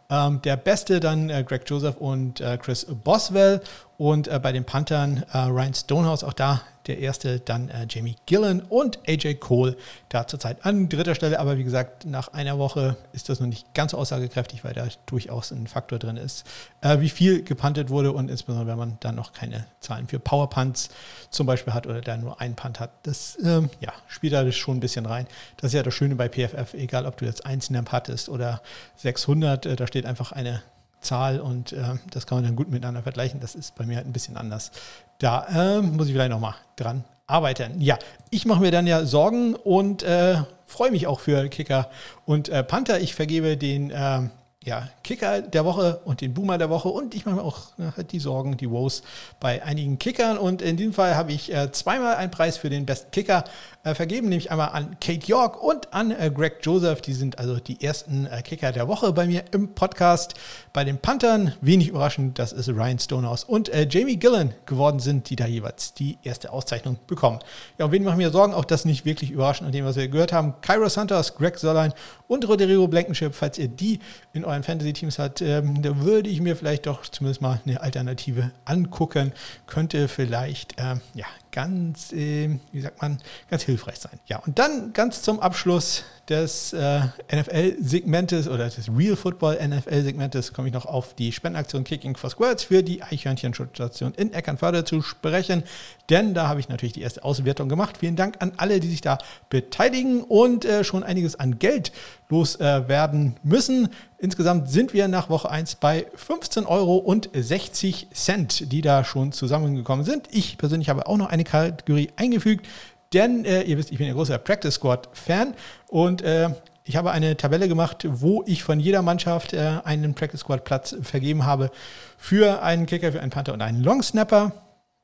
ähm, der Beste dann äh, Greg Joseph und Chris Boswell. Und äh, bei den Panthern äh, Ryan Stonehouse, auch da der erste, dann äh, Jamie Gillen und AJ Cole da zurzeit an dritter Stelle. Aber wie gesagt, nach einer Woche ist das noch nicht ganz so aussagekräftig, weil da durchaus ein Faktor drin ist, äh, wie viel gepantet wurde und insbesondere, wenn man dann noch keine Zahlen für Powerpunts zum Beispiel hat oder da nur einen Punt hat. Das ähm, ja, spielt da schon ein bisschen rein. Das ist ja das Schöne bei PFF, egal ob du jetzt einen Snap hattest oder 600, äh, da steht einfach eine Zahl und äh, das kann man dann gut miteinander vergleichen. Das ist bei mir halt ein bisschen anders. Da äh, muss ich vielleicht nochmal dran arbeiten. Ja, ich mache mir dann ja Sorgen und äh, freue mich auch für Kicker und äh, Panther. Ich vergebe den ähm, ja, Kicker der Woche und den Boomer der Woche und ich mache mir auch äh, die Sorgen, die Woes bei einigen Kickern und in diesem Fall habe ich äh, zweimal einen Preis für den besten Kicker äh, vergeben, nämlich einmal an Kate York und an äh, Greg Joseph. Die sind also die ersten äh, Kicker der Woche bei mir im Podcast. Bei den Panthern, wenig überraschend, das ist Ryan Stonehouse und Jamie Gillen geworden sind, die da jeweils die erste Auszeichnung bekommen. Ja, und wen machen wir Sorgen? Auch das nicht wirklich überraschend an dem, was wir gehört haben. Kyra Santos, Greg Sollein und Rodrigo Blankenship, falls ihr die in euren Fantasy-Teams habt, ähm, da würde ich mir vielleicht doch zumindest mal eine Alternative angucken. Könnte vielleicht, ähm, ja, ganz, äh, wie sagt man, ganz hilfreich sein. Ja, und dann ganz zum Abschluss des äh, NFL-Segmentes oder des Real Football NFL-Segmentes komme ich noch auf die Spendenaktion Kicking for Squares für die Eichhörnchen-Schutzstation in Eckernförde zu sprechen, denn da habe ich natürlich die erste Auswertung gemacht. Vielen Dank an alle, die sich da beteiligen und äh, schon einiges an Geld loswerden äh, müssen. Insgesamt sind wir nach Woche 1 bei 15,60 Euro die da schon zusammengekommen sind. Ich persönlich habe auch noch eine Kategorie eingefügt, denn äh, ihr wisst, ich bin ein großer Practice Squad-Fan und äh, ich habe eine Tabelle gemacht, wo ich von jeder Mannschaft äh, einen Practice Squad Platz vergeben habe für einen Kicker, für einen Panther und einen Long Snapper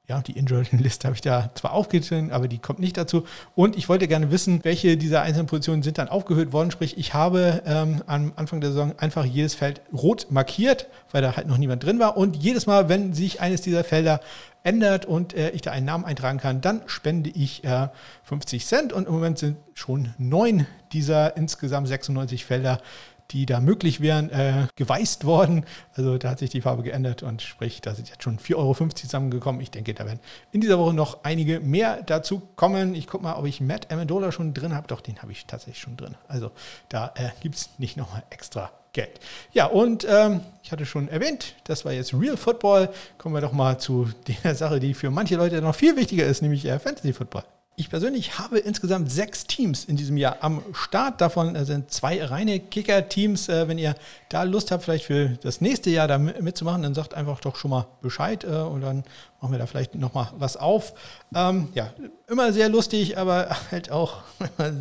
ja, die Injured-Liste habe ich da zwar aufgezogen, aber die kommt nicht dazu. Und ich wollte gerne wissen, welche dieser einzelnen Positionen sind dann aufgehört worden. Sprich, ich habe ähm, am Anfang der Saison einfach jedes Feld rot markiert, weil da halt noch niemand drin war. Und jedes Mal, wenn sich eines dieser Felder ändert und äh, ich da einen Namen eintragen kann, dann spende ich äh, 50 Cent. Und im Moment sind schon neun dieser insgesamt 96 Felder die da möglich wären, äh, geweißt worden. Also da hat sich die Farbe geändert und sprich, da sind jetzt schon 4,50 Euro zusammengekommen. Ich denke, da werden in dieser Woche noch einige mehr dazu kommen. Ich gucke mal, ob ich Matt Amendola schon drin habe. Doch, den habe ich tatsächlich schon drin. Also da äh, gibt es nicht nochmal extra Geld. Ja, und ähm, ich hatte schon erwähnt, das war jetzt Real Football. Kommen wir doch mal zu *laughs* der Sache, die für manche Leute noch viel wichtiger ist, nämlich äh, Fantasy Football. Ich persönlich habe insgesamt sechs Teams in diesem Jahr am Start. Davon äh, sind zwei reine Kicker-Teams. Äh, wenn ihr da Lust habt, vielleicht für das nächste Jahr da mitzumachen, dann sagt einfach doch schon mal Bescheid und dann machen wir da vielleicht nochmal was auf. Ähm, ja, immer sehr lustig, aber *laughs* halt auch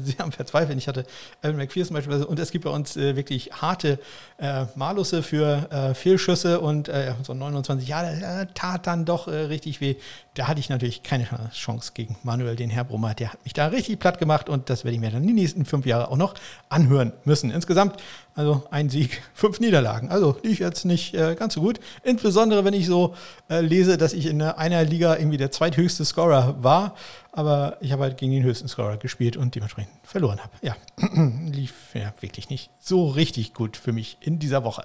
sehr am Verzweifeln. Ich hatte Evan McPherson beispielsweise und es gibt bei uns äh, wirklich harte äh, Malusse für äh, Fehlschüsse und äh, so 29 Jahre tat dann doch äh, richtig weh. Da hatte ich natürlich keine Chance gegen Manuel, den Herr Brummer. Der hat mich da richtig platt gemacht und das werde ich mir dann die nächsten fünf Jahre auch noch anhören müssen. Insgesamt also ein Sieg, *laughs* fünf Niederlagen. Also lief jetzt nicht äh, ganz so gut. Insbesondere, wenn ich so äh, lese, dass ich in einer Liga irgendwie der zweithöchste Scorer war. Aber ich habe halt gegen den höchsten Scorer gespielt und dementsprechend verloren habe. Ja, *clears throat* lief ja wirklich nicht so richtig gut für mich in dieser Woche.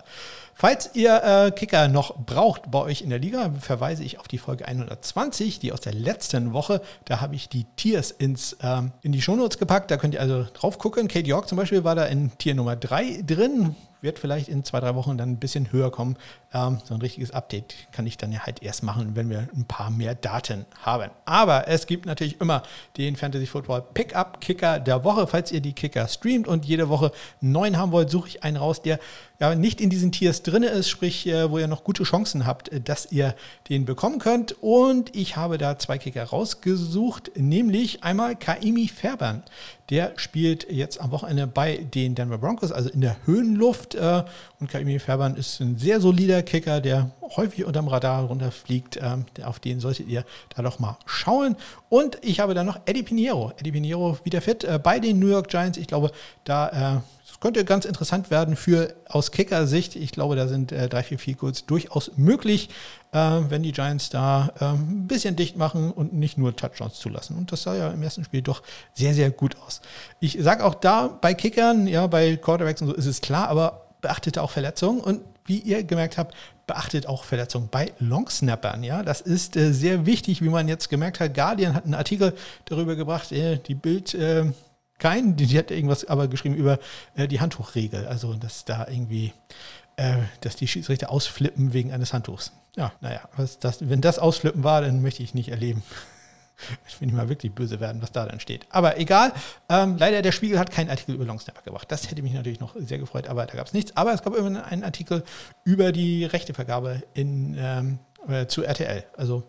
Falls ihr äh, Kicker noch braucht bei euch in der Liga, verweise ich auf die Folge 120, die aus der letzten Woche. Da habe ich die Tiers ins, ähm, in die Shownotes gepackt. Da könnt ihr also drauf gucken. Kate York zum Beispiel war da in Tier Nummer 3 drin wird vielleicht in zwei, drei Wochen dann ein bisschen höher kommen. Ähm, so ein richtiges Update kann ich dann ja halt erst machen, wenn wir ein paar mehr Daten haben. Aber es gibt natürlich immer den Fantasy Football Pickup Kicker der Woche. Falls ihr die Kicker streamt und jede Woche neuen haben wollt, suche ich einen raus, der ja nicht in diesen Tiers drin ist, sprich, äh, wo ihr noch gute Chancen habt, äh, dass ihr den bekommen könnt. Und ich habe da zwei Kicker rausgesucht, nämlich einmal Kaimi Färbern. Der spielt jetzt am Wochenende bei den Denver Broncos, also in der Höhenluft. Äh, und Kaimi Färbern ist ein sehr solider Kicker, der häufig unterm Radar runterfliegt. Ähm, auf den solltet ihr da doch mal schauen. Und ich habe dann noch Eddie Pinheiro. Eddie Pinheiro wieder fit bei den New York Giants. Ich glaube, da das könnte ganz interessant werden für aus Kicker-Sicht. Ich glaube, da sind äh, drei, vier Field durchaus möglich, äh, wenn die Giants da äh, ein bisschen dicht machen und nicht nur Touchdowns zulassen. Und das sah ja im ersten Spiel doch sehr, sehr gut aus. Ich sage auch da bei Kickern, ja, bei Quarterbacks und so ist es klar, aber beachtet auch Verletzungen und wie ihr gemerkt habt, beachtet auch Verletzungen bei Longsnappern. Ja, das ist äh, sehr wichtig, wie man jetzt gemerkt hat. Guardian hat einen Artikel darüber gebracht, äh, die Bild äh, kein, die, die, hat irgendwas aber geschrieben über äh, die Handtuchregel. Also, dass da irgendwie, äh, dass die Schiedsrichter ausflippen wegen eines Handtuchs. Ja, naja, das, wenn das Ausflippen war, dann möchte ich nicht erleben. *laughs* Ich will nicht mal wirklich böse werden, was da dann steht. Aber egal. Ähm, leider, der Spiegel hat keinen Artikel über Longsnapper gebracht. Das hätte mich natürlich noch sehr gefreut, aber da gab es nichts. Aber es gab immer einen Artikel über die Rechtevergabe in, ähm, äh, zu RTL. Also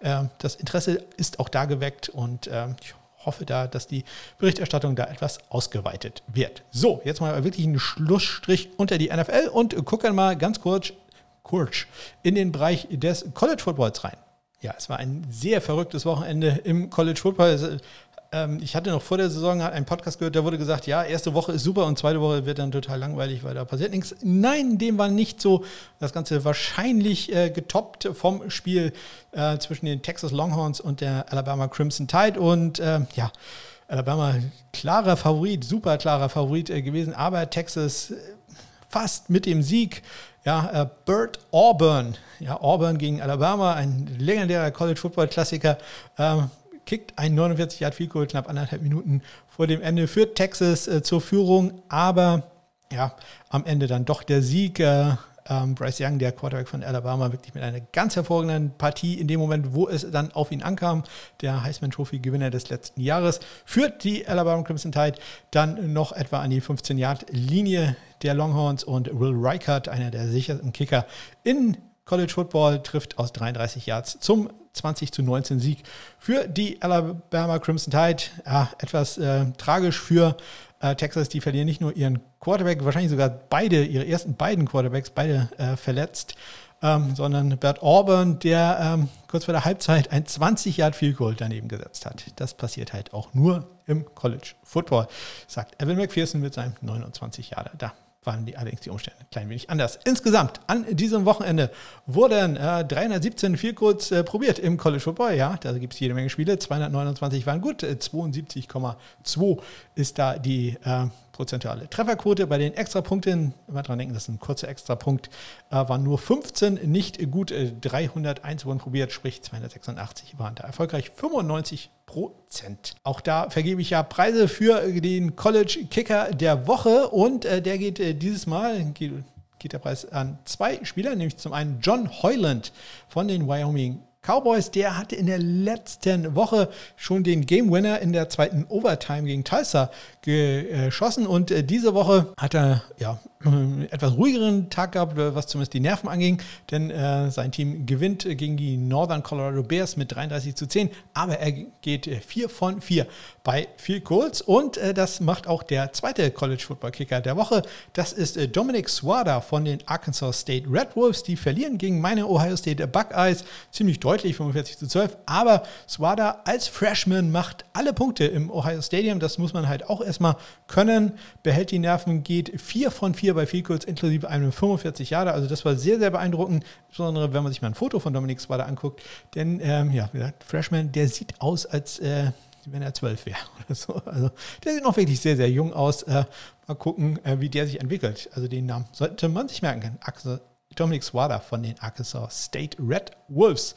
äh, das Interesse ist auch da geweckt und äh, ich hoffe da, dass die Berichterstattung da etwas ausgeweitet wird. So, jetzt mal wirklich einen Schlussstrich unter die NFL und gucken mal ganz kurz, kurz in den Bereich des College Footballs rein. Ja, es war ein sehr verrücktes Wochenende im College Football. Ähm, ich hatte noch vor der Saison einen Podcast gehört, da wurde gesagt, ja, erste Woche ist super und zweite Woche wird dann total langweilig, weil da passiert nichts. Nein, dem war nicht so. Das Ganze wahrscheinlich äh, getoppt vom Spiel äh, zwischen den Texas Longhorns und der Alabama Crimson Tide. Und äh, ja, Alabama klarer Favorit, super klarer Favorit äh, gewesen, aber Texas fast mit dem Sieg. Ja, äh, Bert Auburn, ja, Auburn gegen Alabama, ein legendärer College Football Klassiker. Ähm, kickt ein 49 Yard Field Goal knapp anderthalb Minuten vor dem Ende, führt Texas äh, zur Führung, aber ja, am Ende dann doch der Sieg. Äh, ähm, Bryce Young, der Quarterback von Alabama, wirklich mit einer ganz hervorragenden Partie in dem Moment, wo es dann auf ihn ankam. Der Heisman Trophy Gewinner des letzten Jahres führt die Alabama Crimson Tide dann noch etwa an die 15 Yard Linie der Longhorns und Will Reichert, einer der sichersten Kicker in College Football, trifft aus 33 Yards zum 20 zu 19 Sieg für die Alabama Crimson Tide. Ja, etwas äh, tragisch für Texas, die verlieren nicht nur ihren Quarterback, wahrscheinlich sogar beide, ihre ersten beiden Quarterbacks, beide äh, verletzt, ähm, sondern Bert Auburn, der ähm, kurz vor der Halbzeit ein 20 Yard Field Goal daneben gesetzt hat. Das passiert halt auch nur im College Football, sagt Evan McPherson mit seinem 29 Jahre da waren die, allerdings die Umstände ein klein wenig anders. Insgesamt an diesem Wochenende wurden äh, 317 Vielcodes äh, probiert im College Football. Ja, da gibt es jede Menge Spiele. 229 waren gut, 72,2 äh, ist da die äh, prozentuale Trefferquote. Bei den Extrapunkten, immer dran denken, das ist ein kurzer Extrapunkt, äh, waren nur 15 nicht gut. Äh, 301 wurden probiert, sprich 286 waren da erfolgreich. 95 Prozent. Auch da vergebe ich ja Preise für den College Kicker der Woche und äh, der geht äh, dieses Mal, geht, geht der Preis an zwei Spieler, nämlich zum einen John Hoyland von den Wyoming Cowboys, der hatte in der letzten Woche schon den Game Winner in der zweiten Overtime gegen Tulsa geschossen und äh, diese Woche hat er ja einen etwas ruhigeren Tag gehabt, was zumindest die Nerven anging, denn äh, sein Team gewinnt gegen die Northern Colorado Bears mit 33 zu 10, aber er geht 4 äh, von 4 bei Field Goals und äh, das macht auch der zweite College Football Kicker der Woche. Das ist äh, Dominic Swada von den Arkansas State Red Wolves. Die verlieren gegen meine Ohio State Buckeyes ziemlich deutlich, 45 zu 12, aber Swada als Freshman macht alle Punkte im Ohio Stadium. Das muss man halt auch erstmal können, behält die Nerven, geht 4 von 4 bei Field Goals inklusive einem 45 Jahre. Also das war sehr, sehr beeindruckend, insbesondere wenn man sich mal ein Foto von Dominik Swada anguckt. Denn, ähm, ja, wie gesagt, Freshman, der sieht aus, als äh, wenn er 12 wäre *laughs* oder so. Also der sieht noch wirklich sehr, sehr jung aus. Äh, mal gucken, äh, wie der sich entwickelt. Also den Namen sollte man sich merken können. Dominik Swada von den Arkansas State Red Wolves.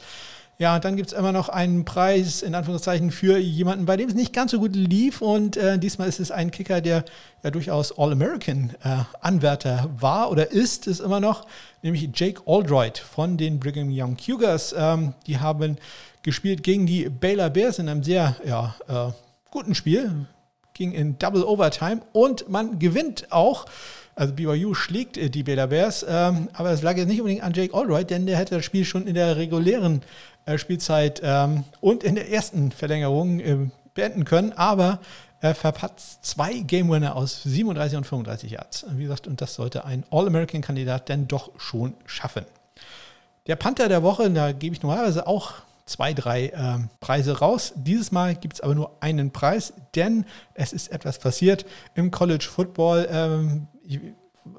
Ja, dann gibt es immer noch einen Preis, in Anführungszeichen, für jemanden, bei dem es nicht ganz so gut lief. Und äh, diesmal ist es ein Kicker, der ja durchaus All-American-Anwärter äh, war oder ist, ist immer noch, nämlich Jake Aldroyd von den Brigham Young Cougars. Ähm, die haben gespielt gegen die Baylor Bears in einem sehr ja, äh, guten Spiel. Ging in Double Overtime und man gewinnt auch. Also BYU schlägt äh, die Baylor Bears, ähm, aber es lag jetzt nicht unbedingt an Jake Allroyd, denn der hätte das Spiel schon in der regulären Spielzeit ähm, und in der ersten Verlängerung äh, beenden können, aber er verpatzt zwei Game Winner aus 37 und 35 Yards. Wie gesagt, und das sollte ein All-American-Kandidat denn doch schon schaffen. Der Panther der Woche, da gebe ich normalerweise auch zwei, drei ähm, Preise raus. Dieses Mal gibt es aber nur einen Preis, denn es ist etwas passiert im College Football. Ähm,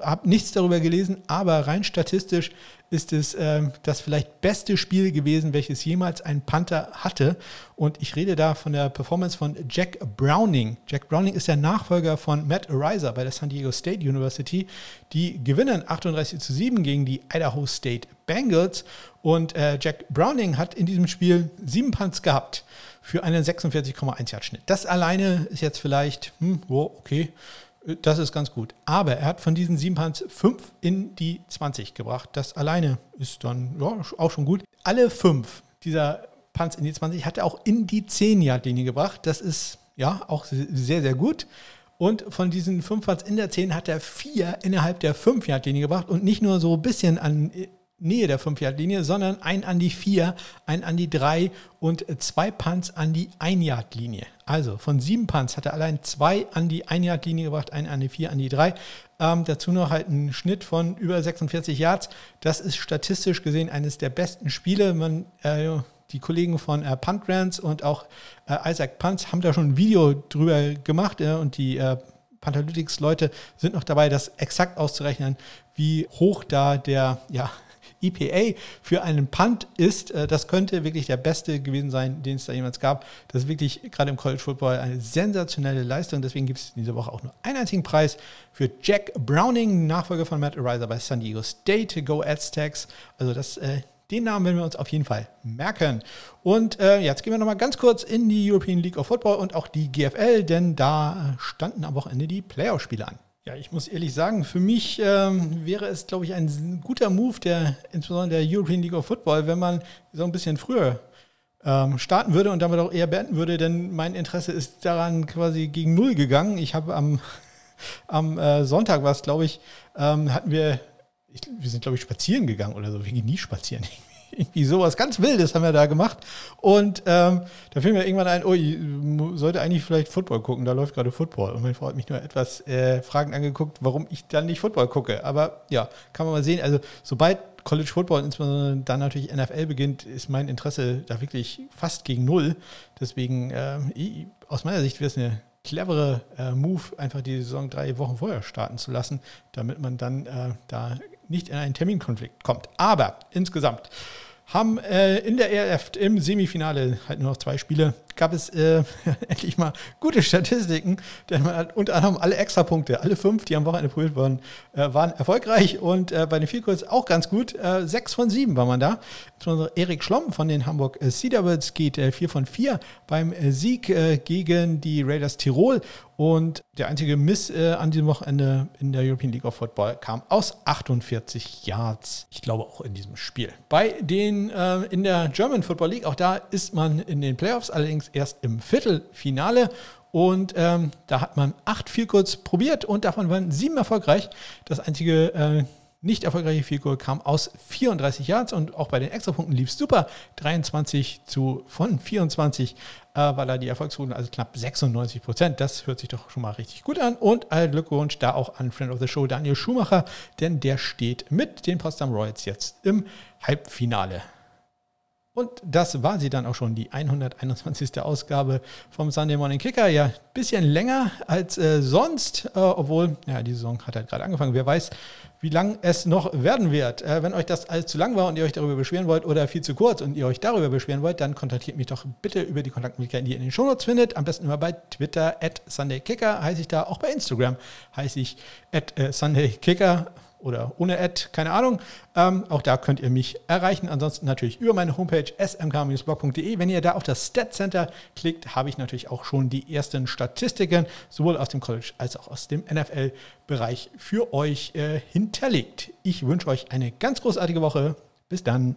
habe nichts darüber gelesen, aber rein statistisch ist es äh, das vielleicht beste Spiel gewesen, welches jemals ein Panther hatte. Und ich rede da von der Performance von Jack Browning. Jack Browning ist der Nachfolger von Matt Ariza bei der San Diego State University. Die gewinnen 38 zu 7 gegen die Idaho State Bengals. Und äh, Jack Browning hat in diesem Spiel sieben Punts gehabt für einen 46,1 Yard Schnitt. Das alleine ist jetzt vielleicht, hm, oh, okay, das ist ganz gut. Aber er hat von diesen sieben Punts fünf in die 20 gebracht. Das alleine ist dann ja, auch schon gut. Alle fünf dieser Punts in die 20 hat er auch in die 10-Yard-Linie gebracht. Das ist ja auch sehr, sehr gut. Und von diesen fünf Punts in der 10 hat er vier innerhalb der 5-Yard-Linie gebracht und nicht nur so ein bisschen an Nähe der 5-Yard-Linie, sondern ein an die 4, ein an die 3 und zwei Punts an die 1-Yard-Linie. Also von sieben Punts hat er allein zwei an die 1-Yard-Linie gebracht, einen an die 4, an die 3. Ähm, dazu noch halt einen Schnitt von über 46 Yards. Das ist statistisch gesehen eines der besten Spiele. Man, äh, die Kollegen von äh, Punt Grants und auch äh, Isaac Punts haben da schon ein Video drüber gemacht äh, und die äh, Panthalytics-Leute sind noch dabei, das exakt auszurechnen, wie hoch da der, ja, EPA für einen Punt ist, äh, das könnte wirklich der beste gewesen sein, den es da jemals gab. Das ist wirklich gerade im College Football eine sensationelle Leistung. Deswegen gibt es diese Woche auch nur einen einzigen Preis für Jack Browning, Nachfolger von Matt Ariza bei San Diego State. Go Aztecs. Also das äh, den Namen werden wir uns auf jeden Fall merken. Und äh, jetzt gehen wir nochmal ganz kurz in die European League of Football und auch die GFL, denn da standen am Wochenende die Playoff-Spiele an. Ja, ich muss ehrlich sagen, für mich ähm, wäre es, glaube ich, ein guter Move, der insbesondere der European League of Football, wenn man so ein bisschen früher ähm, starten würde und damit auch eher beenden würde, denn mein Interesse ist daran quasi gegen Null gegangen. Ich habe am, *laughs* am äh, Sonntag war glaube ich, ähm, hatten wir, ich, wir sind, glaube ich, spazieren gegangen oder so. Wir gehen nie spazieren irgendwie sowas ganz Wildes haben wir da gemacht. Und ähm, da fiel mir irgendwann ein, oh, ich sollte eigentlich vielleicht Football gucken, da läuft gerade Football. Und meine Frau hat mich nur etwas äh, Fragen angeguckt, warum ich dann nicht Football gucke. Aber ja, kann man mal sehen. Also sobald College Football, insbesondere dann natürlich NFL beginnt, ist mein Interesse da wirklich fast gegen null. Deswegen, äh, aus meiner Sicht wäre es eine clevere äh, Move, einfach die Saison drei Wochen vorher starten zu lassen, damit man dann äh, da nicht in einen Terminkonflikt kommt. Aber insgesamt haben äh, in der ERF im Semifinale halt nur noch zwei Spiele gab es äh, *laughs* endlich mal gute Statistiken, denn man hat unter anderem alle Extrapunkte, alle fünf, die am Wochenende probiert wurden, äh, waren erfolgreich und äh, bei den Vielkurs auch ganz gut. Äh, sechs von sieben war man da. Insbesondere Erik Schlomm von den Hamburg äh, Cedarwoods geht äh, vier von vier beim Sieg gegen die Raiders Tirol und der einzige Miss äh, an diesem Wochenende in der European League of Football kam aus 48 Yards. Ich glaube auch in diesem Spiel. Bei den äh, in der German Football League, auch da ist man in den Playoffs, allerdings allerdings erst im Viertelfinale. Und ähm, da hat man acht Vielkurz probiert und davon waren sieben erfolgreich. Das einzige äh, nicht erfolgreiche Vielkur kam aus 34 Yards und auch bei den Extrapunkten lief es super. 23 zu von 24 äh, war da die Erfolgsquote, also knapp 96 Prozent. Das hört sich doch schon mal richtig gut an. Und all Glückwunsch da auch an Friend of the Show Daniel Schumacher, denn der steht mit den Potsdam Royals jetzt im Halbfinale. Und das war sie dann auch schon, die 121. Ausgabe vom Sunday Morning Kicker. Ja, bisschen länger als äh, sonst, äh, obwohl, ja, die Saison hat halt gerade angefangen. Wer weiß, wie lang es noch werden wird. Äh, wenn euch das alles zu lang war und ihr euch darüber beschweren wollt oder viel zu kurz und ihr euch darüber beschweren wollt, dann kontaktiert mich doch bitte über die Kontaktmöglichkeiten, die ihr in den Shownotes findet. Am besten immer bei Twitter at SundayKicker heiße ich da. Auch bei Instagram heiße ich at äh, SundayKicker oder ohne Ad, keine Ahnung. Ähm, auch da könnt ihr mich erreichen. Ansonsten natürlich über meine Homepage smk-blog.de. Wenn ihr da auf das Stat Center klickt, habe ich natürlich auch schon die ersten Statistiken, sowohl aus dem College als auch aus dem NFL-Bereich für euch äh, hinterlegt. Ich wünsche euch eine ganz großartige Woche. Bis dann.